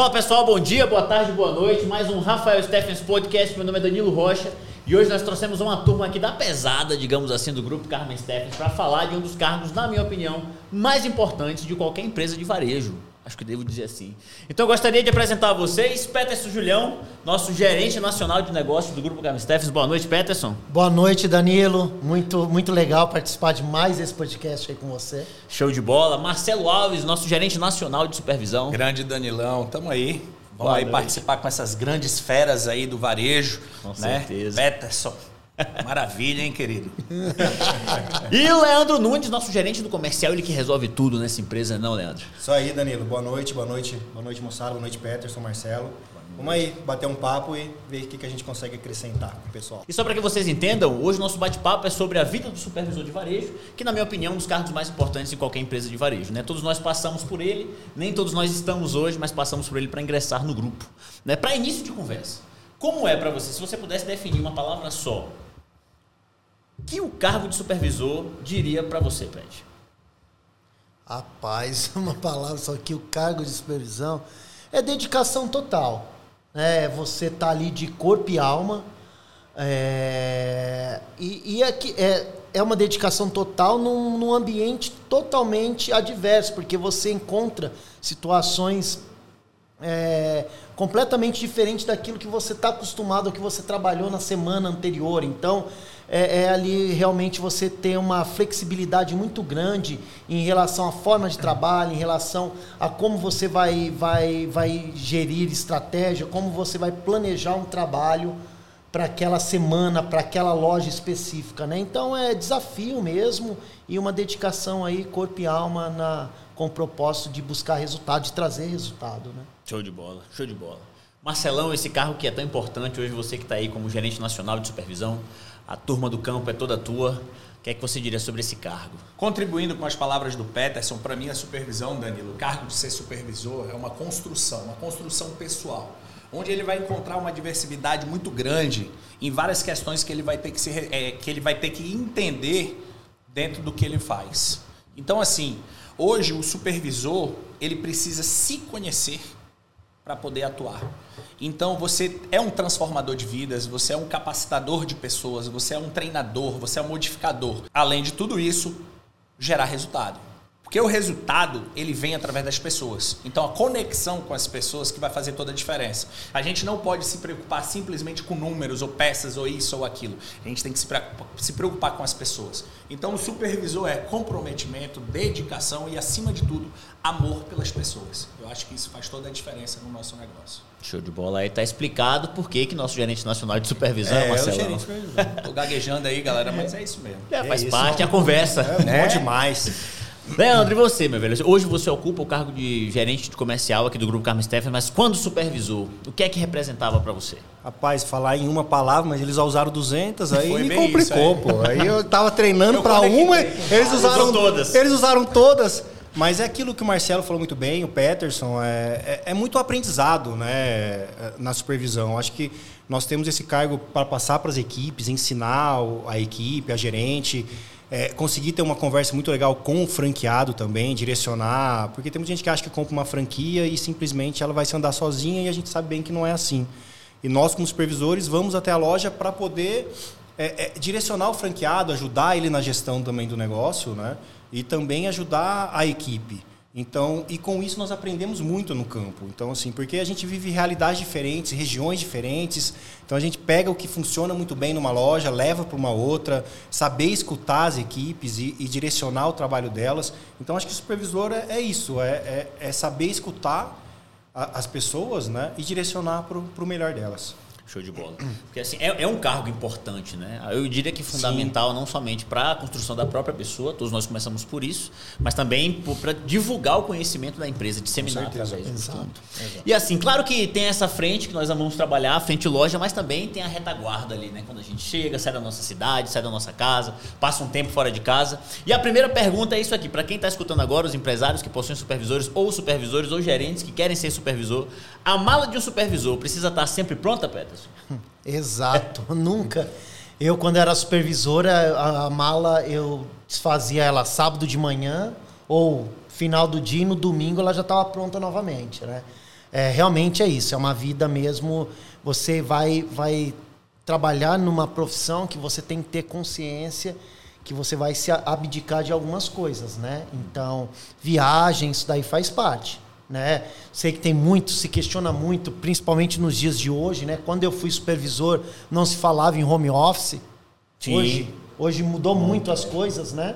Fala pessoal, bom dia, boa tarde, boa noite. Mais um Rafael Stephens Podcast. Meu nome é Danilo Rocha e hoje nós trouxemos uma turma aqui da pesada, digamos assim, do grupo Carmen Stephens para falar de um dos cargos, na minha opinião, mais importantes de qualquer empresa de varejo. Acho que devo dizer assim. Então eu gostaria de apresentar a vocês Peterson Julião, nosso gerente nacional de negócios do Grupo Carmen Stephens. Boa noite, Peterson. Boa noite, Danilo. Muito, muito legal participar de mais esse podcast aí com você. Show de bola. Marcelo Alves, nosso gerente nacional de supervisão. Grande Danilão, tamo aí. Vamos Boa aí noite. participar com essas grandes feras aí do varejo. Com né? certeza. Peterson. Maravilha, hein, querido? e o Leandro Nunes, nosso gerente do comercial, ele que resolve tudo nessa empresa, não, Leandro? Isso aí, Danilo. Boa noite, boa noite, boa noite, moçada, boa noite, Peterson, Marcelo. Vamos aí bater um papo e ver o que, a gente consegue acrescentar com o pessoal. E só para que vocês entendam, hoje o nosso bate-papo é sobre a vida do supervisor de varejo, que na minha opinião é um dos cargos mais importantes em qualquer empresa de varejo. Né? Todos nós passamos por ele, nem todos nós estamos hoje, mas passamos por ele para ingressar no grupo. Né? Para início de conversa, como é para você, se você pudesse definir uma palavra só, que o cargo de supervisor diria para você, Pet? Rapaz, uma palavra só que o cargo de supervisão é dedicação total. Né? Você tá ali de corpo e alma. É, e, e é, é, é uma dedicação total num, num ambiente totalmente adverso, porque você encontra situações é, completamente diferentes daquilo que você está acostumado, que você trabalhou na semana anterior. Então, é, é, ali realmente você ter uma flexibilidade muito grande em relação à forma de trabalho, em relação a como você vai, vai, vai gerir estratégia, como você vai planejar um trabalho para aquela semana, para aquela loja específica, né? Então é desafio mesmo e uma dedicação aí corpo e alma na com o propósito de buscar resultado, de trazer resultado, né? Show de bola, show de bola. Marcelão, esse carro que é tão importante hoje você que está aí como gerente nacional de supervisão, a turma do campo é toda tua. O que é que você diria sobre esse cargo? Contribuindo com as palavras do Peterson, para mim a supervisão, Danilo, o cargo de ser supervisor é uma construção, uma construção pessoal, onde ele vai encontrar uma diversidade muito grande em várias questões que ele vai ter que, se, é, que, ele vai ter que entender dentro do que ele faz. Então, assim, hoje o supervisor ele precisa se conhecer para poder atuar. Então você é um transformador de vidas, você é um capacitador de pessoas, você é um treinador, você é um modificador. Além de tudo isso, gerar resultado. Porque o resultado, ele vem através das pessoas. Então, a conexão com as pessoas que vai fazer toda a diferença. A gente não pode se preocupar simplesmente com números, ou peças, ou isso ou aquilo. A gente tem que se preocupar, com as pessoas. Então, o supervisor é comprometimento, dedicação e, acima de tudo, amor pelas pessoas. Eu acho que isso faz toda a diferença no nosso negócio. Show de bola. Aí está explicado por que, que nosso gerente nacional de supervisão é, é Marcelo. É o gerente de supervisão. Tô gaguejando aí, galera, mas é isso mesmo. É, faz é parte, é a conversa. É, né? bom demais. Leandro, e você, meu velho? Hoje você ocupa o cargo de gerente de comercial aqui do Grupo Carmen Steffen, mas quando supervisor, o que é que representava para você? Rapaz, falar em uma palavra, mas eles usaram 200, aí Foi me complicou, aí. pô. Aí eu tava treinando para uma, eles usaram todas. Eles usaram todas. Mas é aquilo que o Marcelo falou muito bem, o Peterson, é, é, é muito aprendizado né, na supervisão. Acho que nós temos esse cargo para passar para as equipes, ensinar a equipe, a gerente, é, conseguir ter uma conversa muito legal com o franqueado também, direcionar, porque tem muita gente que acha que compra uma franquia e simplesmente ela vai se andar sozinha e a gente sabe bem que não é assim. E nós, como supervisores, vamos até a loja para poder é, é, direcionar o franqueado, ajudar ele na gestão também do negócio, né? E também ajudar a equipe. Então, e com isso nós aprendemos muito no campo. Então, assim, porque a gente vive realidades diferentes, regiões diferentes. Então, a gente pega o que funciona muito bem numa loja, leva para uma outra, saber escutar as equipes e, e, direcionar o trabalho delas. Então, acho que o supervisor é, é isso, é, é, é, saber escutar a, as pessoas, né, e direcionar para o melhor delas. Show de bola. Porque assim, é, é, um cargo importante, né? Eu diria que fundamental Sim. não somente para a construção da própria pessoa, todos nós começamos por isso, mas também para divulgar o conhecimento da empresa, disseminar através do Exato. E assim, claro que tem essa frente que nós vamos trabalhar, a frente loja, mas também tem a retaguarda ali, né? Quando a gente chega, sai da nossa cidade, sai da nossa casa, passa um tempo fora de casa. E a primeira pergunta é isso aqui, para quem está escutando agora, os empresários que possuem supervisores ou supervisores ou gerentes que querem ser supervisor, a mala de um supervisor precisa estar sempre pronta, Peterson? Exato, nunca. Eu, quando era supervisora, a, a, mala eu desfazia ela sábado de manhã ou final do dia e no domingo ela já estava pronta novamente, né? É, realmente é isso, é uma vida mesmo. Você vai, vai trabalhar numa profissão que você tem que ter consciência que você vai se abdicar de algumas coisas, né? Então, viagem, isso daí faz parte, né? Sei que tem muito, se questiona muito, principalmente nos dias de hoje, né? Quando eu fui supervisor, não se falava em home office. Sim. Hoje, hoje mudou muito as coisas, né?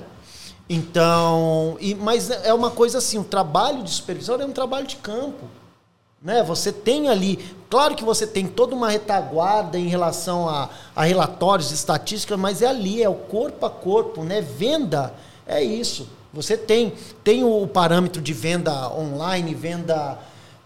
Então, e, mas é uma coisa assim, o trabalho de supervisor é um trabalho de campo. Né? Você tem ali, claro que você tem toda uma retaguarda em relação a, a relatórios, estatísticas, mas é ali, é o corpo a corpo, né? Venda é isso. Você tem, tem o parâmetro de venda online, venda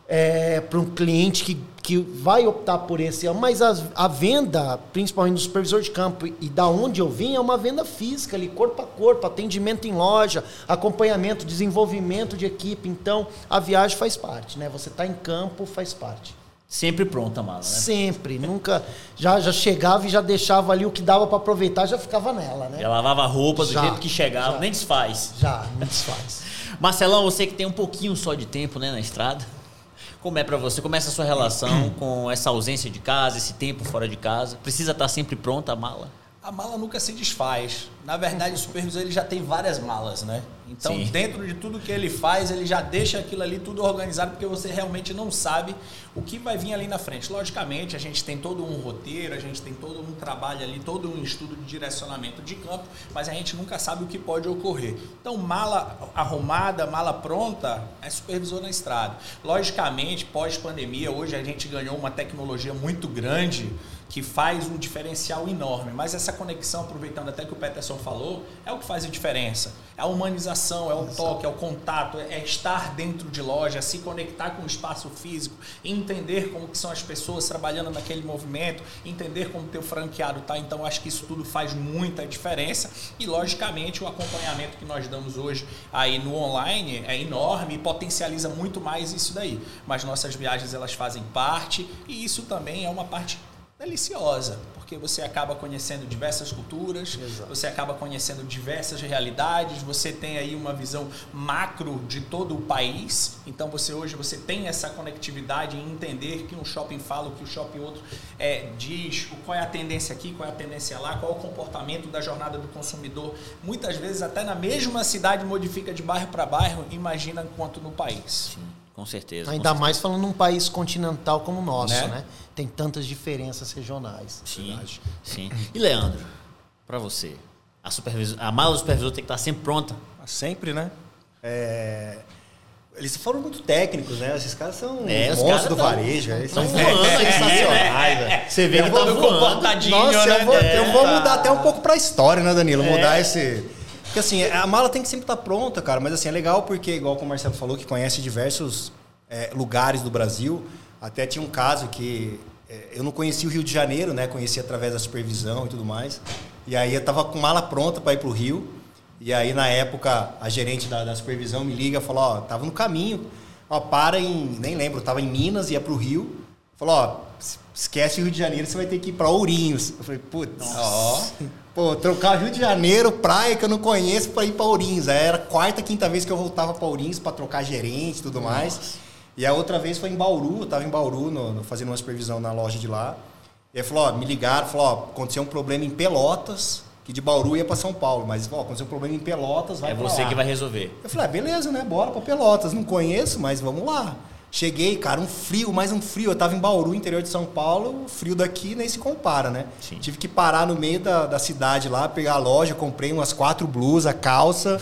é, para um cliente que, que vai optar por esse. Mas a, a venda, principalmente do supervisor de campo e da onde eu vim, é uma venda física, ali, corpo a corpo, atendimento em loja, acompanhamento, desenvolvimento de equipe. Então, a viagem faz parte, né? Você está em campo, faz parte. Sempre pronta a mala, né? Sempre, nunca. Já, já chegava e já deixava ali o que dava para aproveitar, já ficava nela, né? Já lavava a roupa do já, jeito que chegava, já, nem desfaz. Já, não desfaz. Marcelão, você que tem um pouquinho só de tempo né, na estrada, como é para você? Como é essa sua relação com essa ausência de casa, esse tempo fora de casa? Precisa estar sempre pronta a mala? A mala nunca se desfaz. Na verdade, o supervisor ele já tem várias malas, né? Então, Sim. dentro de tudo que ele faz, ele já deixa aquilo ali tudo organizado, porque você realmente não sabe o que vai vir ali na frente. Logicamente, a gente tem todo um roteiro, a gente tem todo um trabalho ali, todo um estudo de direcionamento de campo, mas a gente nunca sabe o que pode ocorrer. Então, mala arrumada, mala pronta, é supervisor na estrada. Logicamente, pós-pandemia, hoje a gente ganhou uma tecnologia muito grande que faz um diferencial enorme. Mas essa conexão, aproveitando até que o Peterson falou, é o que faz a diferença. É a humanização, é o toque, é o contato, é estar dentro de loja, se conectar com o espaço físico, entender como que são as pessoas trabalhando naquele movimento, entender como o teu franqueado está. Então, acho que isso tudo faz muita diferença. E, logicamente, o acompanhamento que nós damos hoje aí no online é enorme e potencializa muito mais isso daí. Mas nossas viagens, elas fazem parte e isso também é uma parte deliciosa, porque você acaba conhecendo diversas culturas, Exato. você acaba conhecendo diversas realidades, você tem aí uma visão macro de todo o país. Então você hoje você tem essa conectividade em entender que um shopping fala o que o shopping outro é, diz, qual é a tendência aqui, qual é a tendência lá, qual é o comportamento da jornada do consumidor. Muitas vezes até na mesma cidade modifica de bairro para bairro, imagina quanto no país. Sim. Com certeza. Ainda com certeza. mais falando num país continental como o nosso, né? né? Tem tantas diferenças regionais. Sim, verdade. sim. E Leandro, para você, a, supervisor, a mala do supervisor tem que estar sempre pronta? Sempre, né? É... Eles foram muito técnicos, né? Esses caras são é, os monstros do tão, varejo. Eles são voando, é, sensacionais, é, Você vê que tá comportadinho, Nossa, né? eu vou, eu vou mudar até um pouco para a história, né, Danilo? Mudar esse porque assim, a mala tem que sempre estar tá pronta, cara. Mas assim, é legal porque, igual como o Marcelo falou, que conhece diversos é, lugares do Brasil. Até tinha um caso que é, eu não conhecia o Rio de Janeiro, né? Conhecia através da supervisão e tudo mais. E aí eu tava com mala pronta para ir pro Rio. E aí, na época, a gerente da, da supervisão me liga falou, ó, tava no caminho. Ó, para em. Nem lembro, tava em Minas, ia pro Rio. Falou, ó, esquece o Rio de Janeiro, você vai ter que ir para Ourinhos. Eu falei, putz, ó. Pô, trocar Rio de Janeiro, praia que eu não conheço, para ir para Ourinhos. Aí era a quarta, quinta vez que eu voltava para Ourinhos para trocar gerente e tudo Nossa. mais. E a outra vez foi em Bauru, eu tava em Bauru no, no, fazendo uma supervisão na loja de lá. E aí falou, ó, me ligaram, falou, ó, aconteceu um problema em Pelotas, que de Bauru ia para São Paulo, mas ó, aconteceu um problema em Pelotas, vai É você lá. que vai resolver. Eu falei, ah, beleza, né? Bora para Pelotas. Não conheço, mas vamos lá. Cheguei, cara, um frio, mais um frio. Eu tava em Bauru, interior de São Paulo, o frio daqui nem se compara, né? Sim. Tive que parar no meio da, da cidade lá, pegar a loja, comprei umas quatro blusas, calça,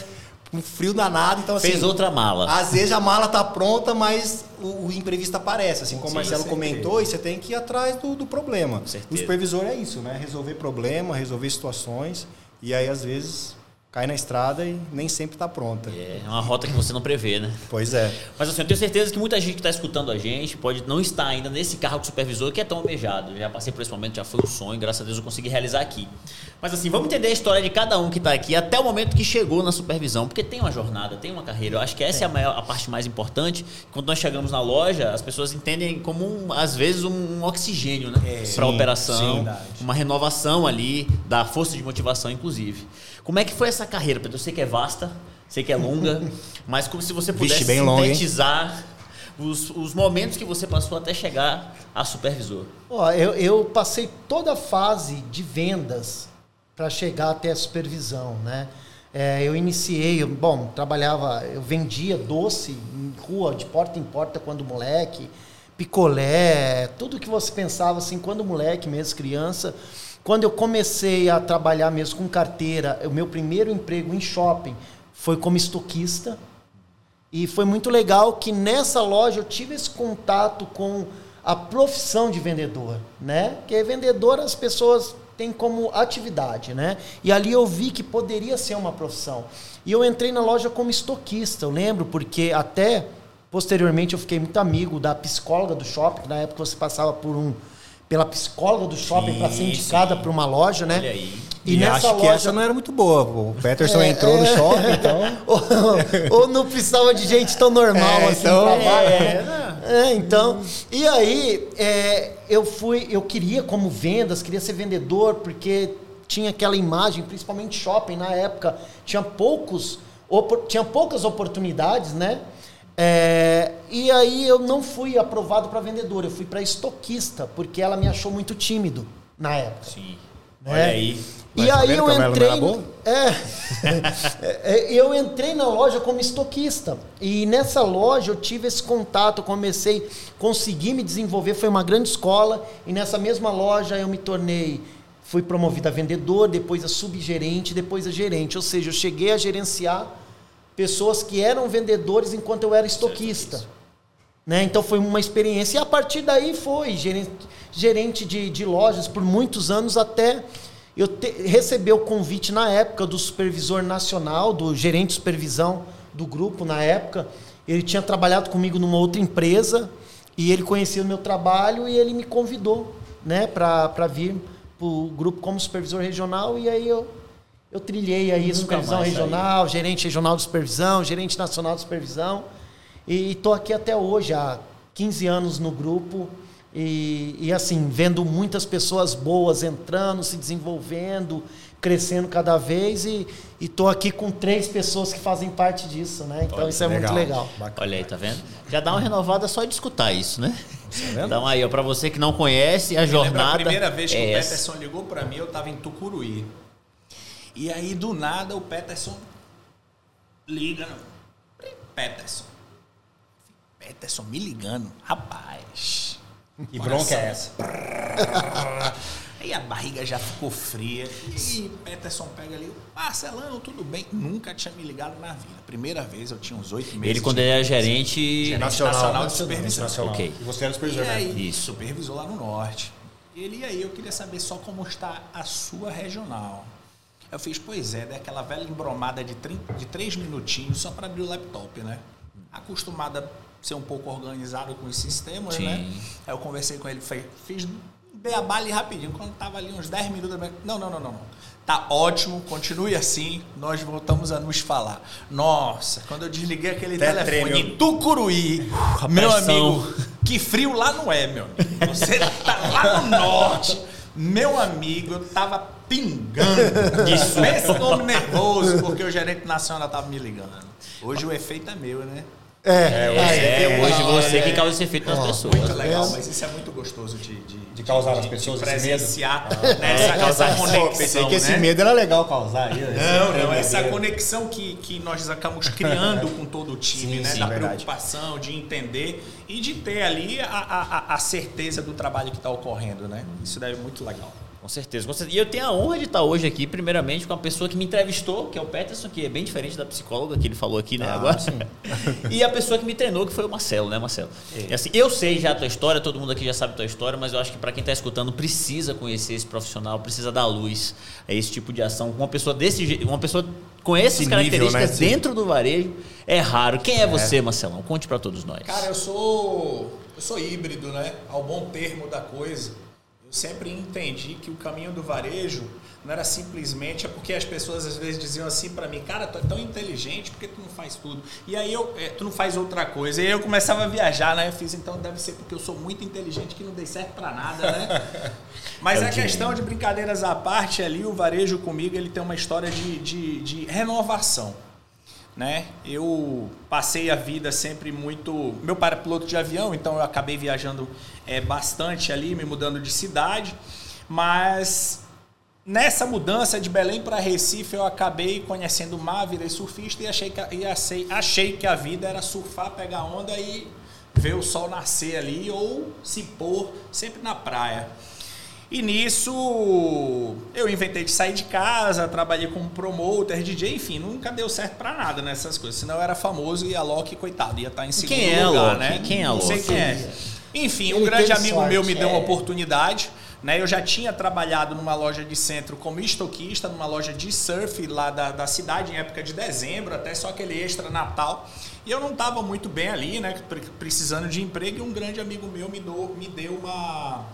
um frio danado. Então, assim, Fez outra mala. Às vezes a mala tá pronta, mas o, o imprevisto aparece. Assim como o Marcelo comentou, e você tem que ir atrás do, do problema. O supervisor é isso, né? Resolver problema, resolver situações. E aí, às vezes, cai na estrada e nem sempre está pronta. É, é uma rota que você não prevê, né? Pois é. Mas assim, eu tenho certeza que muita gente que está escutando a gente pode não estar ainda nesse carro de supervisor que é tão almejado. já passei por esse momento, já foi um sonho, graças a Deus eu consegui realizar aqui. Mas assim, vamos entender a história de cada um que está aqui até o momento que chegou na supervisão, porque tem uma jornada, tem uma carreira. Eu acho que essa é, é a, maior, a parte mais importante. Quando nós chegamos na loja, as pessoas entendem como, um, às vezes, um, oxigênio né? É, para a operação, sim, uma renovação ali da força de motivação, inclusive. Como é que foi essa carreira, Pedro? Eu sei que é vasta, sei que é longa, mas como se você pudesse Vixe, sintetizar longo, os, os momentos que você passou até chegar a supervisor. Ó, eu, eu passei toda a fase de vendas para chegar até a supervisão, né? É, eu iniciei, eu, bom, trabalhava, eu vendia doce em rua, de porta em porta quando moleque, picolé, tudo que você pensava assim quando moleque mesmo, criança. Quando eu comecei a trabalhar mesmo com carteira, o meu primeiro emprego em shopping foi como estoquista. E foi muito legal que nessa loja eu tive esse contato com a profissão de vendedor, né? Que vendedor as pessoas tem como atividade, né? E ali eu vi que poderia ser uma profissão. E eu entrei na loja como estoquista, eu lembro, porque até posteriormente eu fiquei muito amigo da psicóloga do shopping, na época você passava por um pela psicóloga do shopping para ser indicada para uma loja, né? Olha aí. E, e nessa acho loja... que essa não era muito boa. O Peterson é, entrou é... no shopping, então. ou, ou, não precisava de gente tão normal é, assim então... É, né? é, então. E aí, é, eu fui, eu queria como vendas, queria ser vendedor, porque tinha aquela imagem, principalmente shopping na época, tinha poucos, tinha poucas oportunidades, né? É, e aí eu não fui aprovado para vendedor, eu fui para estoquista, porque ela me achou muito tímido na época. Sim. Né? Olha aí. E aí eu entrei. É, é, eu entrei na loja como estoquista. E nessa loja eu tive esse contato, comecei, consegui me desenvolver, foi uma grande escola. E nessa mesma loja eu me tornei, fui promovido a vendedor, depois a subgerente, depois a gerente. Ou seja, eu cheguei a gerenciar pessoas que eram vendedores enquanto eu era estoquista. Né? Então foi uma experiência. E a partir daí foi gerente, gerente de, de lojas por muitos anos até eu te, recebi o convite na época do supervisor nacional, do gerente de supervisão do grupo na época. Ele tinha trabalhado comigo numa outra empresa e ele conhecia o meu trabalho e ele me convidou né, para vir para o grupo como supervisor regional. E aí eu, eu trilhei aí supervisão regional, aí. gerente regional de supervisão, gerente nacional de supervisão. E estou aqui até hoje, há 15 anos no grupo. E, e, assim, vendo muitas pessoas boas entrando, se desenvolvendo, crescendo cada vez. E estou aqui com três pessoas que fazem parte disso, né? Então Olha, isso é legal. muito legal. Bacana. Olha aí, tá vendo? Já dá uma renovada só de escutar isso, né? Tá então aí, para você que não conhece a jornada. a primeira vez que é o Peterson ligou para mim, eu estava em Tucuruí. E aí, do nada, o Peterson liga. Peterson. Peterson me ligando. Rapaz que bronca é essa? Aí a barriga já ficou fria. E Peterson pega ali, Marcelão, tudo bem? Nunca tinha me ligado na vida. Primeira vez, eu tinha uns oito meses. Ele quando ele era gerente, gerente nacional, nacional de supervisão. Nacional. Ok. E você era supervisor, e né? aí, Isso. Supervisor lá no norte. Ele e aí, eu queria saber só como está a sua regional. Eu fiz, pois é, daquela velha embromada de, 30, de três minutinhos só para abrir o laptop, né? Acostumada ser um pouco organizado com os sistemas, né? Sim. né? Aí eu conversei com ele, fiz beabá ali rapidinho. Quando tava ali uns 10 minutos, não, não, não, não, não. Tá ótimo, continue assim, nós voltamos a nos falar. Nossa, quando eu desliguei aquele Até telefone em Tucuruí, meu amigo, que frio lá não é, meu amigo. Você tá lá no norte. Meu amigo, eu tava pingando. Isso. Esse nome nervoso, porque o gerente nacional tava me ligando. Hoje o efeito é meu, né? É, é, é, hoje você que causa esse efeito nas pessoas. Muito legal, mas isso é muito gostoso de, de, de causar nas pessoas de presenciar esse medo. Né, essa, essa conexão. Pensei que esse né? medo era legal causar. Não, não, essa conexão que, que nós acabamos criando com todo o time, sim, né? Sim, da verdade. preocupação, de entender e de ter ali a, a, a certeza do trabalho que está ocorrendo, né? Isso daí é muito legal. Com certeza, com certeza. E eu tenho a honra de estar hoje aqui, primeiramente, com a pessoa que me entrevistou, que é o Peterson, que é bem diferente da psicóloga que ele falou aqui, né? Ah, agora. Sim. e a pessoa que me treinou, que foi o Marcelo, né, Marcelo? É. assim, eu sei já a tua história, todo mundo aqui já sabe a tua história, mas eu acho que para quem está escutando precisa conhecer esse profissional, precisa dar luz a esse tipo de ação. Uma pessoa desse jeito, uma pessoa com essas esse características nível, né? dentro do varejo é raro. Quem é, é. você, Marcelão? Conte para todos nós. Cara, eu sou eu sou híbrido, né? Ao bom termo da coisa sempre entendi que o caminho do varejo não era simplesmente é porque as pessoas às vezes diziam assim para mim, cara, tu é tão inteligente, porque tu não faz tudo? E aí eu, é, tu não faz outra coisa. E aí eu começava a viajar, né? Eu fiz, então deve ser porque eu sou muito inteligente que não dei certo para nada, né? Mas é a questão de brincadeiras à parte ali, o varejo comigo, ele tem uma história de, de, de renovação. Né? Eu passei a vida sempre muito. Meu pai era piloto de avião, então eu acabei viajando é, bastante ali, me mudando de cidade. Mas nessa mudança de Belém para Recife, eu acabei conhecendo o mar, virei surfista e achei que, e achei, achei que a vida era surfar, pegar onda e ver o sol nascer ali ou se pôr sempre na praia. E nisso eu inventei de sair de casa, trabalhei como promoter, DJ, enfim, nunca deu certo para nada nessas coisas. Senão eu era famoso e a Loki, coitado, ia estar tá em segundo quem é lugar, Loki? né? Quem é a Loki? Não sei quem é. Enfim, um grande amigo sorte, meu me deu uma é. oportunidade. Né? Eu já tinha trabalhado numa loja de centro como estoquista, numa loja de surf lá da, da cidade, em época de dezembro, até só aquele extra Natal. E eu não estava muito bem ali, né? Precisando de emprego, e um grande amigo meu me, do, me deu uma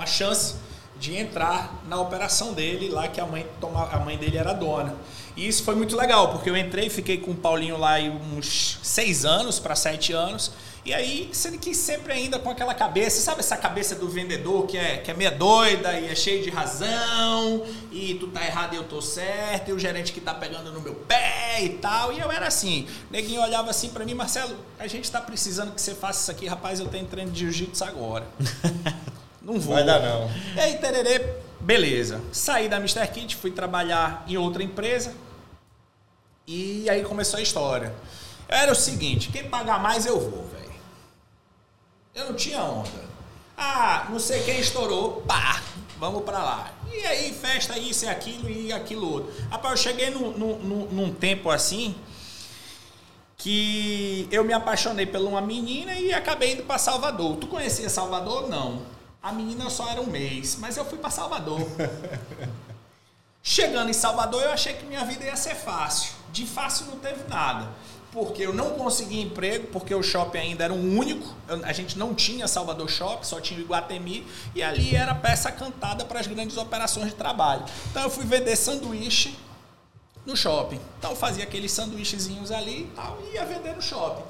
uma chance de entrar na operação dele lá que a mãe toma, a mãe dele era dona. E isso foi muito legal, porque eu entrei, fiquei com o Paulinho lá uns seis anos para sete anos. E aí, sendo que sempre ainda com aquela cabeça, sabe essa cabeça do vendedor que é, que é meia doida e é cheio de razão, e tu tá errado e eu tô certo, e o gerente que tá pegando no meu pé e tal. E eu era assim, neguinho olhava assim para mim, Marcelo, a gente tá precisando que você faça isso aqui, rapaz, eu tenho treino de jiu-jitsu agora. Não vou. Vai dar não. E aí, tererê, beleza. Saí da Mr. Kit, fui trabalhar em outra empresa. E aí começou a história. Era o seguinte, quem pagar mais eu vou, velho. Eu não tinha onda. Ah, não sei quem estourou, pá, vamos pra lá. E aí, festa isso e aquilo e aquilo outro. Rapaz, eu cheguei num, num, num tempo assim que eu me apaixonei por uma menina e acabei indo para Salvador. Tu conhecia Salvador? Não. A menina só era um mês, mas eu fui para Salvador. Chegando em Salvador, eu achei que minha vida ia ser fácil. De fácil não teve nada. Porque eu não consegui emprego, porque o shopping ainda era um único. a gente não tinha Salvador Shopping, só tinha o Iguatemi. E ali era peça cantada para as grandes operações de trabalho. Então eu fui vender sanduíche no shopping. Então eu fazia aqueles sanduíchezinhos ali e tal, e ia vender no shopping.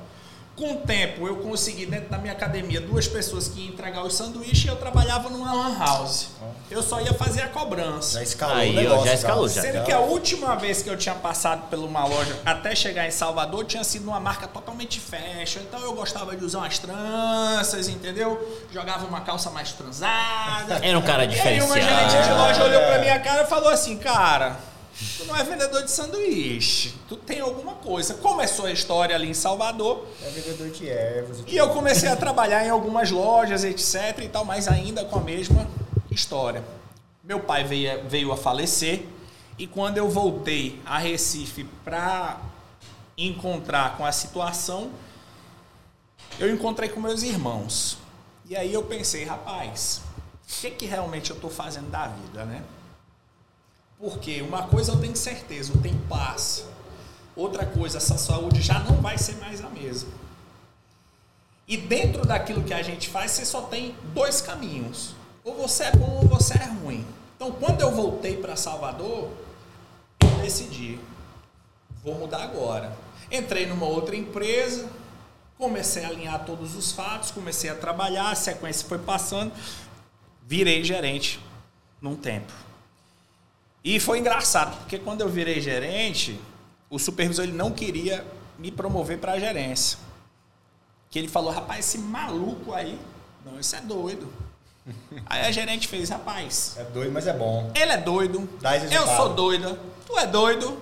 Com o tempo, eu consegui, dentro da minha academia, duas pessoas que iam entregar os sanduíches e eu trabalhava numa lan house. Eu só ia fazer a cobrança. Já escalou Aí, negócio, já escalou. Já. Sendo que a última vez que eu tinha passado por uma loja até chegar em Salvador tinha sido uma marca totalmente fashion. Então eu gostava de usar umas tranças, entendeu? Jogava uma calça mais transada. Era um cara diferenciado. E aí uma gerente de loja olhou pra minha cara e falou assim, cara Tu não é vendedor de sanduíche. Tu tem alguma coisa. Começou a história ali em Salvador. É vendedor de ervas. E, eu comecei a trabalhar em algumas lojas, etc e tal, mas ainda com a mesma história. Meu pai veio, veio a falecer e quando eu voltei a Recife para encontrar com a situação, eu encontrei com meus irmãos. E aí eu pensei, rapaz, o que, que realmente eu estou fazendo da vida, né? Porque uma coisa eu tenho certeza, o tempo passa. Outra coisa, essa saúde já não vai ser mais a mesma. E dentro daquilo que a gente faz, você só tem dois caminhos. Ou você é bom ou você é ruim. Então, quando eu voltei para Salvador, eu decidi, vou mudar agora. Entrei numa outra empresa, comecei a alinhar todos os fatos, comecei a trabalhar, a sequência foi passando, virei gerente num tempo. E foi engraçado, porque quando eu virei gerente, o supervisor ele não queria me promover para a gerência. Que ele falou, rapaz, esse maluco aí, não, isso é doido. Aí a gerente fez, rapaz. É doido, mas é bom. Ele é doido. Eu sou doida. Tu é doido.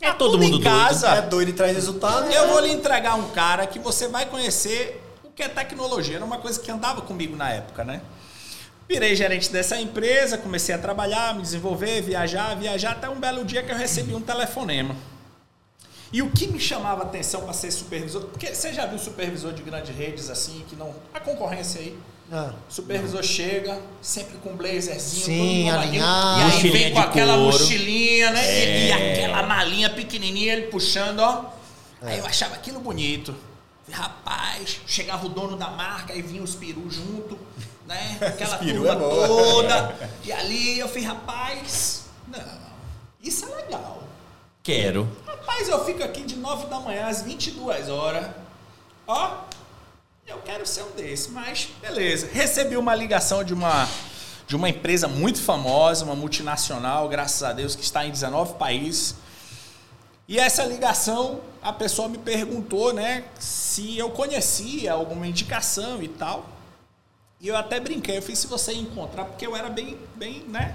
É tá todo mundo em casa. Doido. É doido e traz resultado. Eu vou lhe entregar um cara que você vai conhecer o que é tecnologia. Era uma coisa que andava comigo na época, né? Virei gerente dessa empresa, comecei a trabalhar, me desenvolver, viajar, viajar, até um belo dia que eu recebi um telefonema. E o que me chamava a atenção para ser supervisor, porque você já viu supervisor de grandes redes assim, que não. A concorrência aí. Ah, supervisor não. chega, sempre com blazerzinho, Sim, alinhado. E aí vem com aquela couro. mochilinha, né? É. E, e, aquela malinha pequenininha, ele puxando, ó. É. Aí eu achava aquilo bonito. Rapaz, chegava o dono da marca e vinha os perus junto né? Aquela turma é toda. E ali eu fiz, rapaz, não, isso é legal. Quero. Rapaz, eu fico aqui de 9 da manhã às 22 horas. Ó, eu quero ser um desses, mas beleza. Recebi uma ligação de uma de uma empresa muito famosa, uma multinacional, graças a Deus, que está em 19 países. E essa ligação, a pessoa me perguntou, né, se eu conhecia alguma indicação e tal. E eu até brinquei, eu fiz se você encontrar, porque eu era bem, bem, né?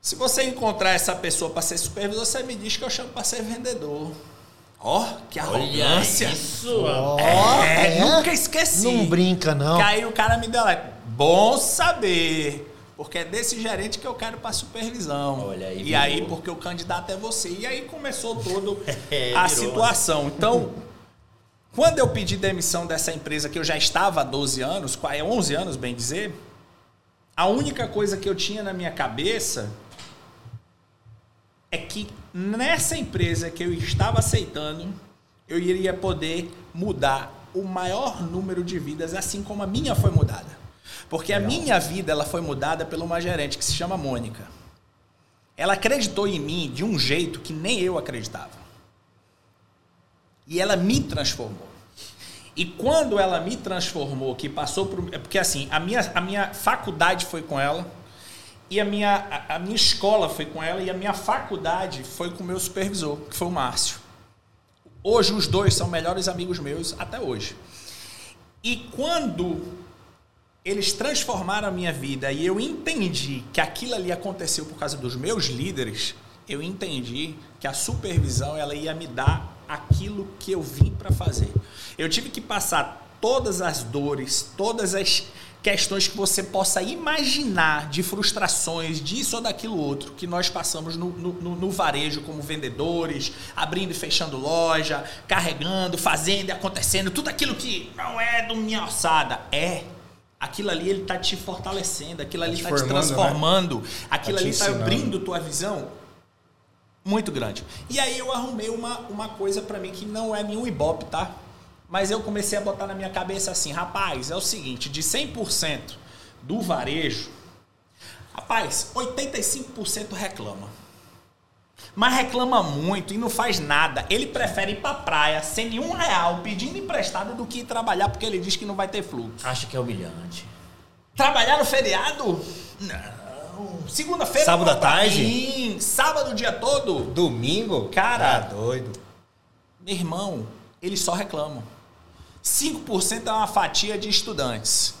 Se você encontrar essa pessoa para ser supervisor, você me diz que eu chamo para ser vendedor. Ó, oh, que arrogância. Olha isso. Oh, é, é, nunca esqueci. Não brinca, não. Que aí o cara me deu lá. Bom saber. Porque é desse gerente que eu quero para supervisão. Olha aí. E virou. aí, porque o candidato é você. E aí começou toda é, a situação. Então, quando eu pedi demissão dessa empresa que eu já estava há 12 anos, 11 anos, bem dizer, a única coisa que eu tinha na minha cabeça é que nessa empresa que eu estava aceitando, eu iria poder mudar o maior número de vidas, assim como a minha foi mudada. Porque a minha vida ela foi mudada por uma gerente que se chama Mônica. Ela acreditou em mim de um jeito que nem eu acreditava. E ela me transformou. E quando ela me transformou, que passou por. É porque assim, a minha, a minha faculdade foi com ela, e a minha, a, a minha escola foi com ela, e a minha faculdade foi com o meu supervisor, que foi o Márcio. Hoje os dois são melhores amigos meus até hoje. E quando eles transformaram a minha vida e eu entendi que aquilo ali aconteceu por causa dos meus líderes, eu entendi que a supervisão ela ia me dar aquilo que eu vim para fazer. Eu tive que passar todas as dores, todas as questões que você possa imaginar de frustrações, disso ou daquilo outro, que nós passamos no, no, no, varejo como vendedores, abrindo e fechando loja, carregando, fazendo e acontecendo, tudo aquilo que não é do minha alçada. É aquilo ali ele tá te fortalecendo, aquilo ali tá te, tá te transformando, né? aquilo tá ali tá abrindo tua visão muito grande. E aí eu arrumei uma, uma coisa para mim que não é nenhum ibope, tá? Mas eu comecei a botar na minha cabeça assim, rapaz, é o seguinte, de 100% do varejo, rapaz, 85% reclama. Mas reclama muito e não faz nada. Ele prefere ir pra praia sem nenhum real, pedindo emprestado, do que ir trabalhar porque ele diz que não vai ter fluxo. Acho que é humilhante. Trabalhar no feriado? Não. Segunda-feira. Sábado à tarde? Sábado o dia todo? Domingo? Cara. Tá doido. Meu irmão, eles só reclamam. 5% é uma fatia de estudantes.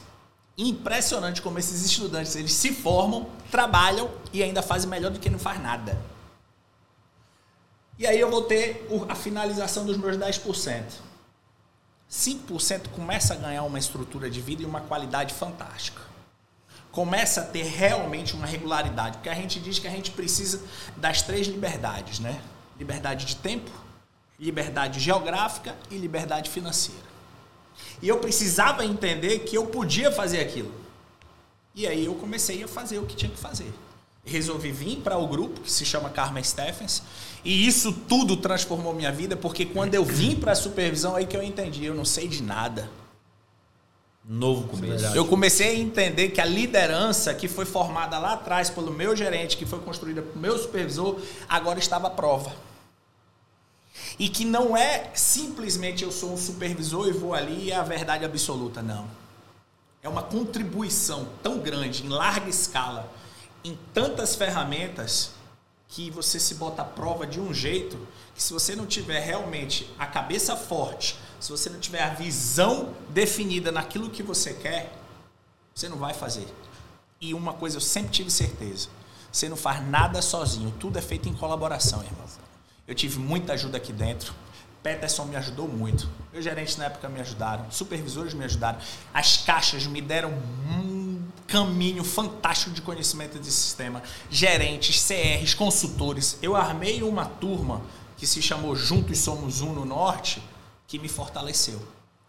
Impressionante como esses estudantes eles se formam, trabalham e ainda fazem melhor do que não faz nada. E aí eu vou ter a finalização dos meus 10%. 5% começa a ganhar uma estrutura de vida e uma qualidade fantástica. Começa a ter realmente uma regularidade, porque a gente diz que a gente precisa das três liberdades, né? Liberdade de tempo, liberdade geográfica e liberdade financeira. E eu precisava entender que eu podia fazer aquilo. E aí eu comecei a fazer o que tinha que fazer resolvi vir para o grupo que se chama Karma Stephens e isso tudo transformou minha vida porque quando eu vim para a supervisão aí que eu entendi, eu não sei de nada. Novo começo. Eu comecei a entender que a liderança que foi formada lá atrás pelo meu gerente, que foi construída pelo meu supervisor, agora estava à prova. E que não é simplesmente eu sou um supervisor e vou ali e é a verdade absoluta, não. É uma contribuição tão grande, em larga escala, em tantas ferramentas que você se bota à prova de um jeito que se você não tiver realmente a cabeça forte, se você não tiver a visão definida naquilo que você quer, você não vai fazer. E uma coisa eu sempre tive certeza, você não faz nada sozinho, tudo é feito em colaboração, irmão. Eu tive muita ajuda aqui dentro. Peterson me ajudou muito. Meus gerentes na época me ajudaram, supervisores me ajudaram. As caixas me deram caminho fantástico de conhecimento de sistema, gerentes, CRs, consultores. Eu armei uma turma que se chamou Juntos Somos Um no Norte, que me fortaleceu.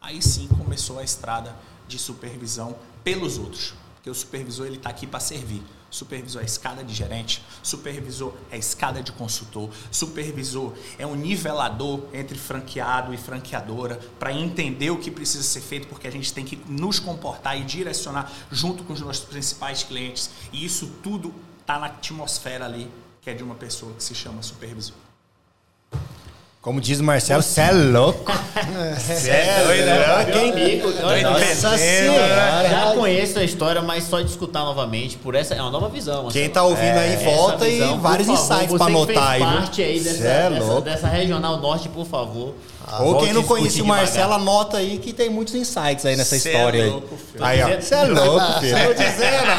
Aí sim começou a estrada de supervisão pelos outros, porque o supervisor ele está aqui para servir. Supervisor é escada de gerente, supervisor é escada de consultor, supervisor é um nivelador entre franqueado e franqueadora para entender o que precisa ser feito, porque a gente tem que nos comportar e direcionar junto com os nossos principais clientes. E isso tudo está na atmosfera ali, que é de uma pessoa que se chama supervisor. Como diz o Marcelo, você é louco. Você é doido, né? Quem amigo, nossa senhora. Já conheço a história, mas só de escutar novamente, por essa é uma nova visão. Quem assim. tá ouvindo é, aí, volta visão, e vários favor, insights para anotar aí. parte aí dessa, é dessa, dessa regional norte, por favor. Ah, Ou quem não conhece o Marcelo, anota aí que tem muitos insights aí nessa Cê é história é louco, aí. Aí, ó. Você é louco, filho. Dizendo.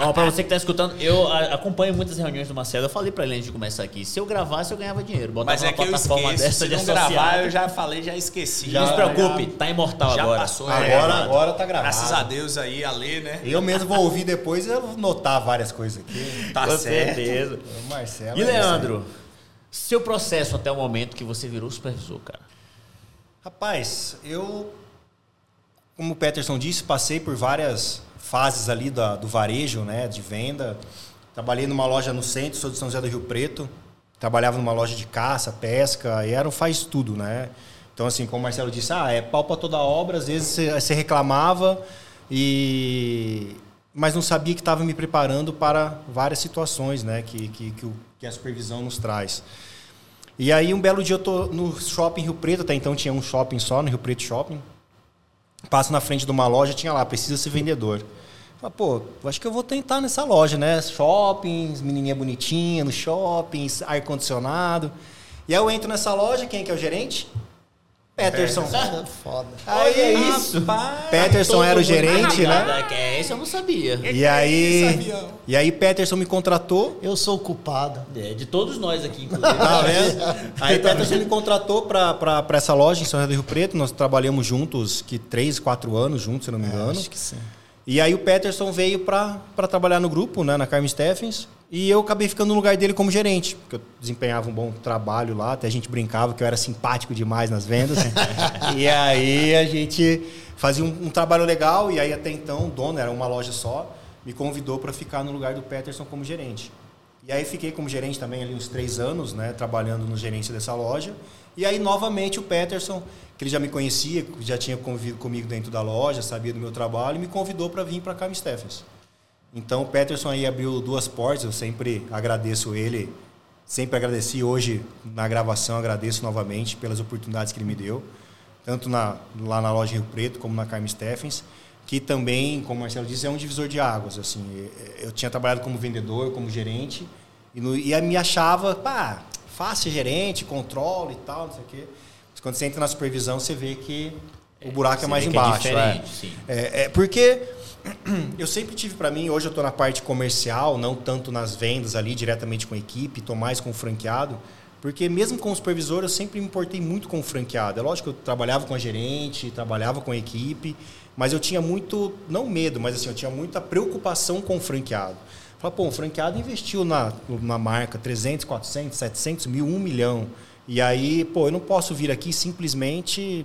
ó, pra você que tá escutando, eu acompanho muitas reuniões do Marcelo. Eu falei pra ele antes de começar aqui. Se eu gravasse, eu ganhava dinheiro. Botava Mas é que eu esqueço. Dessa se de não gravar, eu já falei, já esqueci. Já, não se preocupe, já, tá imortal já agora. Passou, agora, é, agora tá gravado. Graças a Deus aí, a ler, né? Eu mesmo vou ouvir depois e vou notar várias coisas aqui. Tá Com certo. certeza. O Marcelo. E é Leandro, seu processo até o momento que você virou supervisor, cara? Rapaz, eu, como o Peterson disse, passei por várias fases ali da, do varejo, né, de venda. Trabalhei numa loja no centro, sou de São José do Rio Preto. Trabalhava numa loja de caça, pesca, e era um faz tudo, né? Então, assim, como o Marcelo disse, ah, é pau para toda obra, às vezes você reclamava, e mas não sabia que estava me preparando para várias situações né, que, que, que a supervisão nos traz. E aí um belo dia eu tô no shopping Rio Preto, até então tinha um shopping só, no Rio Preto Shopping. Passo na frente de uma loja, tinha lá, precisa ser vendedor. Falei, pô, acho que eu vou tentar nessa loja, né? Shoppings, menininha bonitinha no shopping, ar-condicionado. E aí eu entro nessa loja, quem é que é o gerente? Peterson. É foda. Aí é isso. Peterson era o gerente, né? É, isso eu não sabia. E aí, e aí Peterson me contratou. Eu sou o culpado. É, de todos nós aqui, inclusive. Tá vendo? Aí Peterson me contratou para essa loja em São José do Rio Preto. Nós trabalhamos juntos, que três, quatro anos juntos, se não me é, engano. É, acho que sim. E aí o Peterson veio para trabalhar no grupo, né, na Carmen Steffens. E eu acabei ficando no lugar dele como gerente, porque eu desempenhava um bom trabalho lá, até a gente brincava que eu era simpático demais nas vendas. e aí a gente fazia um, um, trabalho legal, e aí até então o dono, era uma loja só, me convidou para ficar no lugar do Peterson como gerente. E aí fiquei como gerente também ali uns três anos, né, trabalhando no gerência dessa loja. E aí novamente o Peterson, que ele já me conhecia, já tinha convivido comigo dentro da loja, sabia do meu trabalho, me convidou para vir para Carmen Steffens. Então o Peterson aí abriu duas portas, eu sempre agradeço ele, sempre agradeci hoje na gravação, agradeço novamente pelas oportunidades que ele me deu, tanto na, lá na loja Rio Preto como na Carmen Steffens, que também, como o Marcelo disse, é um divisor de águas. Assim, eu tinha trabalhado como vendedor, como gerente, e, no, e me achava, pá, fácil gerente, controle e tal, não sei o quê. Mas quando você entra na supervisão, você vê que o buraco é, é mais embaixo. É, é, é, porque eu sempre tive para mim, hoje eu estou na parte comercial, não tanto nas vendas ali diretamente com a equipe, estou mais com o franqueado, porque mesmo com o supervisor eu sempre me importei muito com o franqueado. É lógico que eu trabalhava com a gerente, trabalhava com a equipe, mas eu tinha muito, não medo, mas assim, eu tinha muita preocupação com o franqueado. Falei, pô, o franqueado investiu na, na marca 300, 400, 700 mil, 1 milhão. E aí, pô, eu não posso vir aqui simplesmente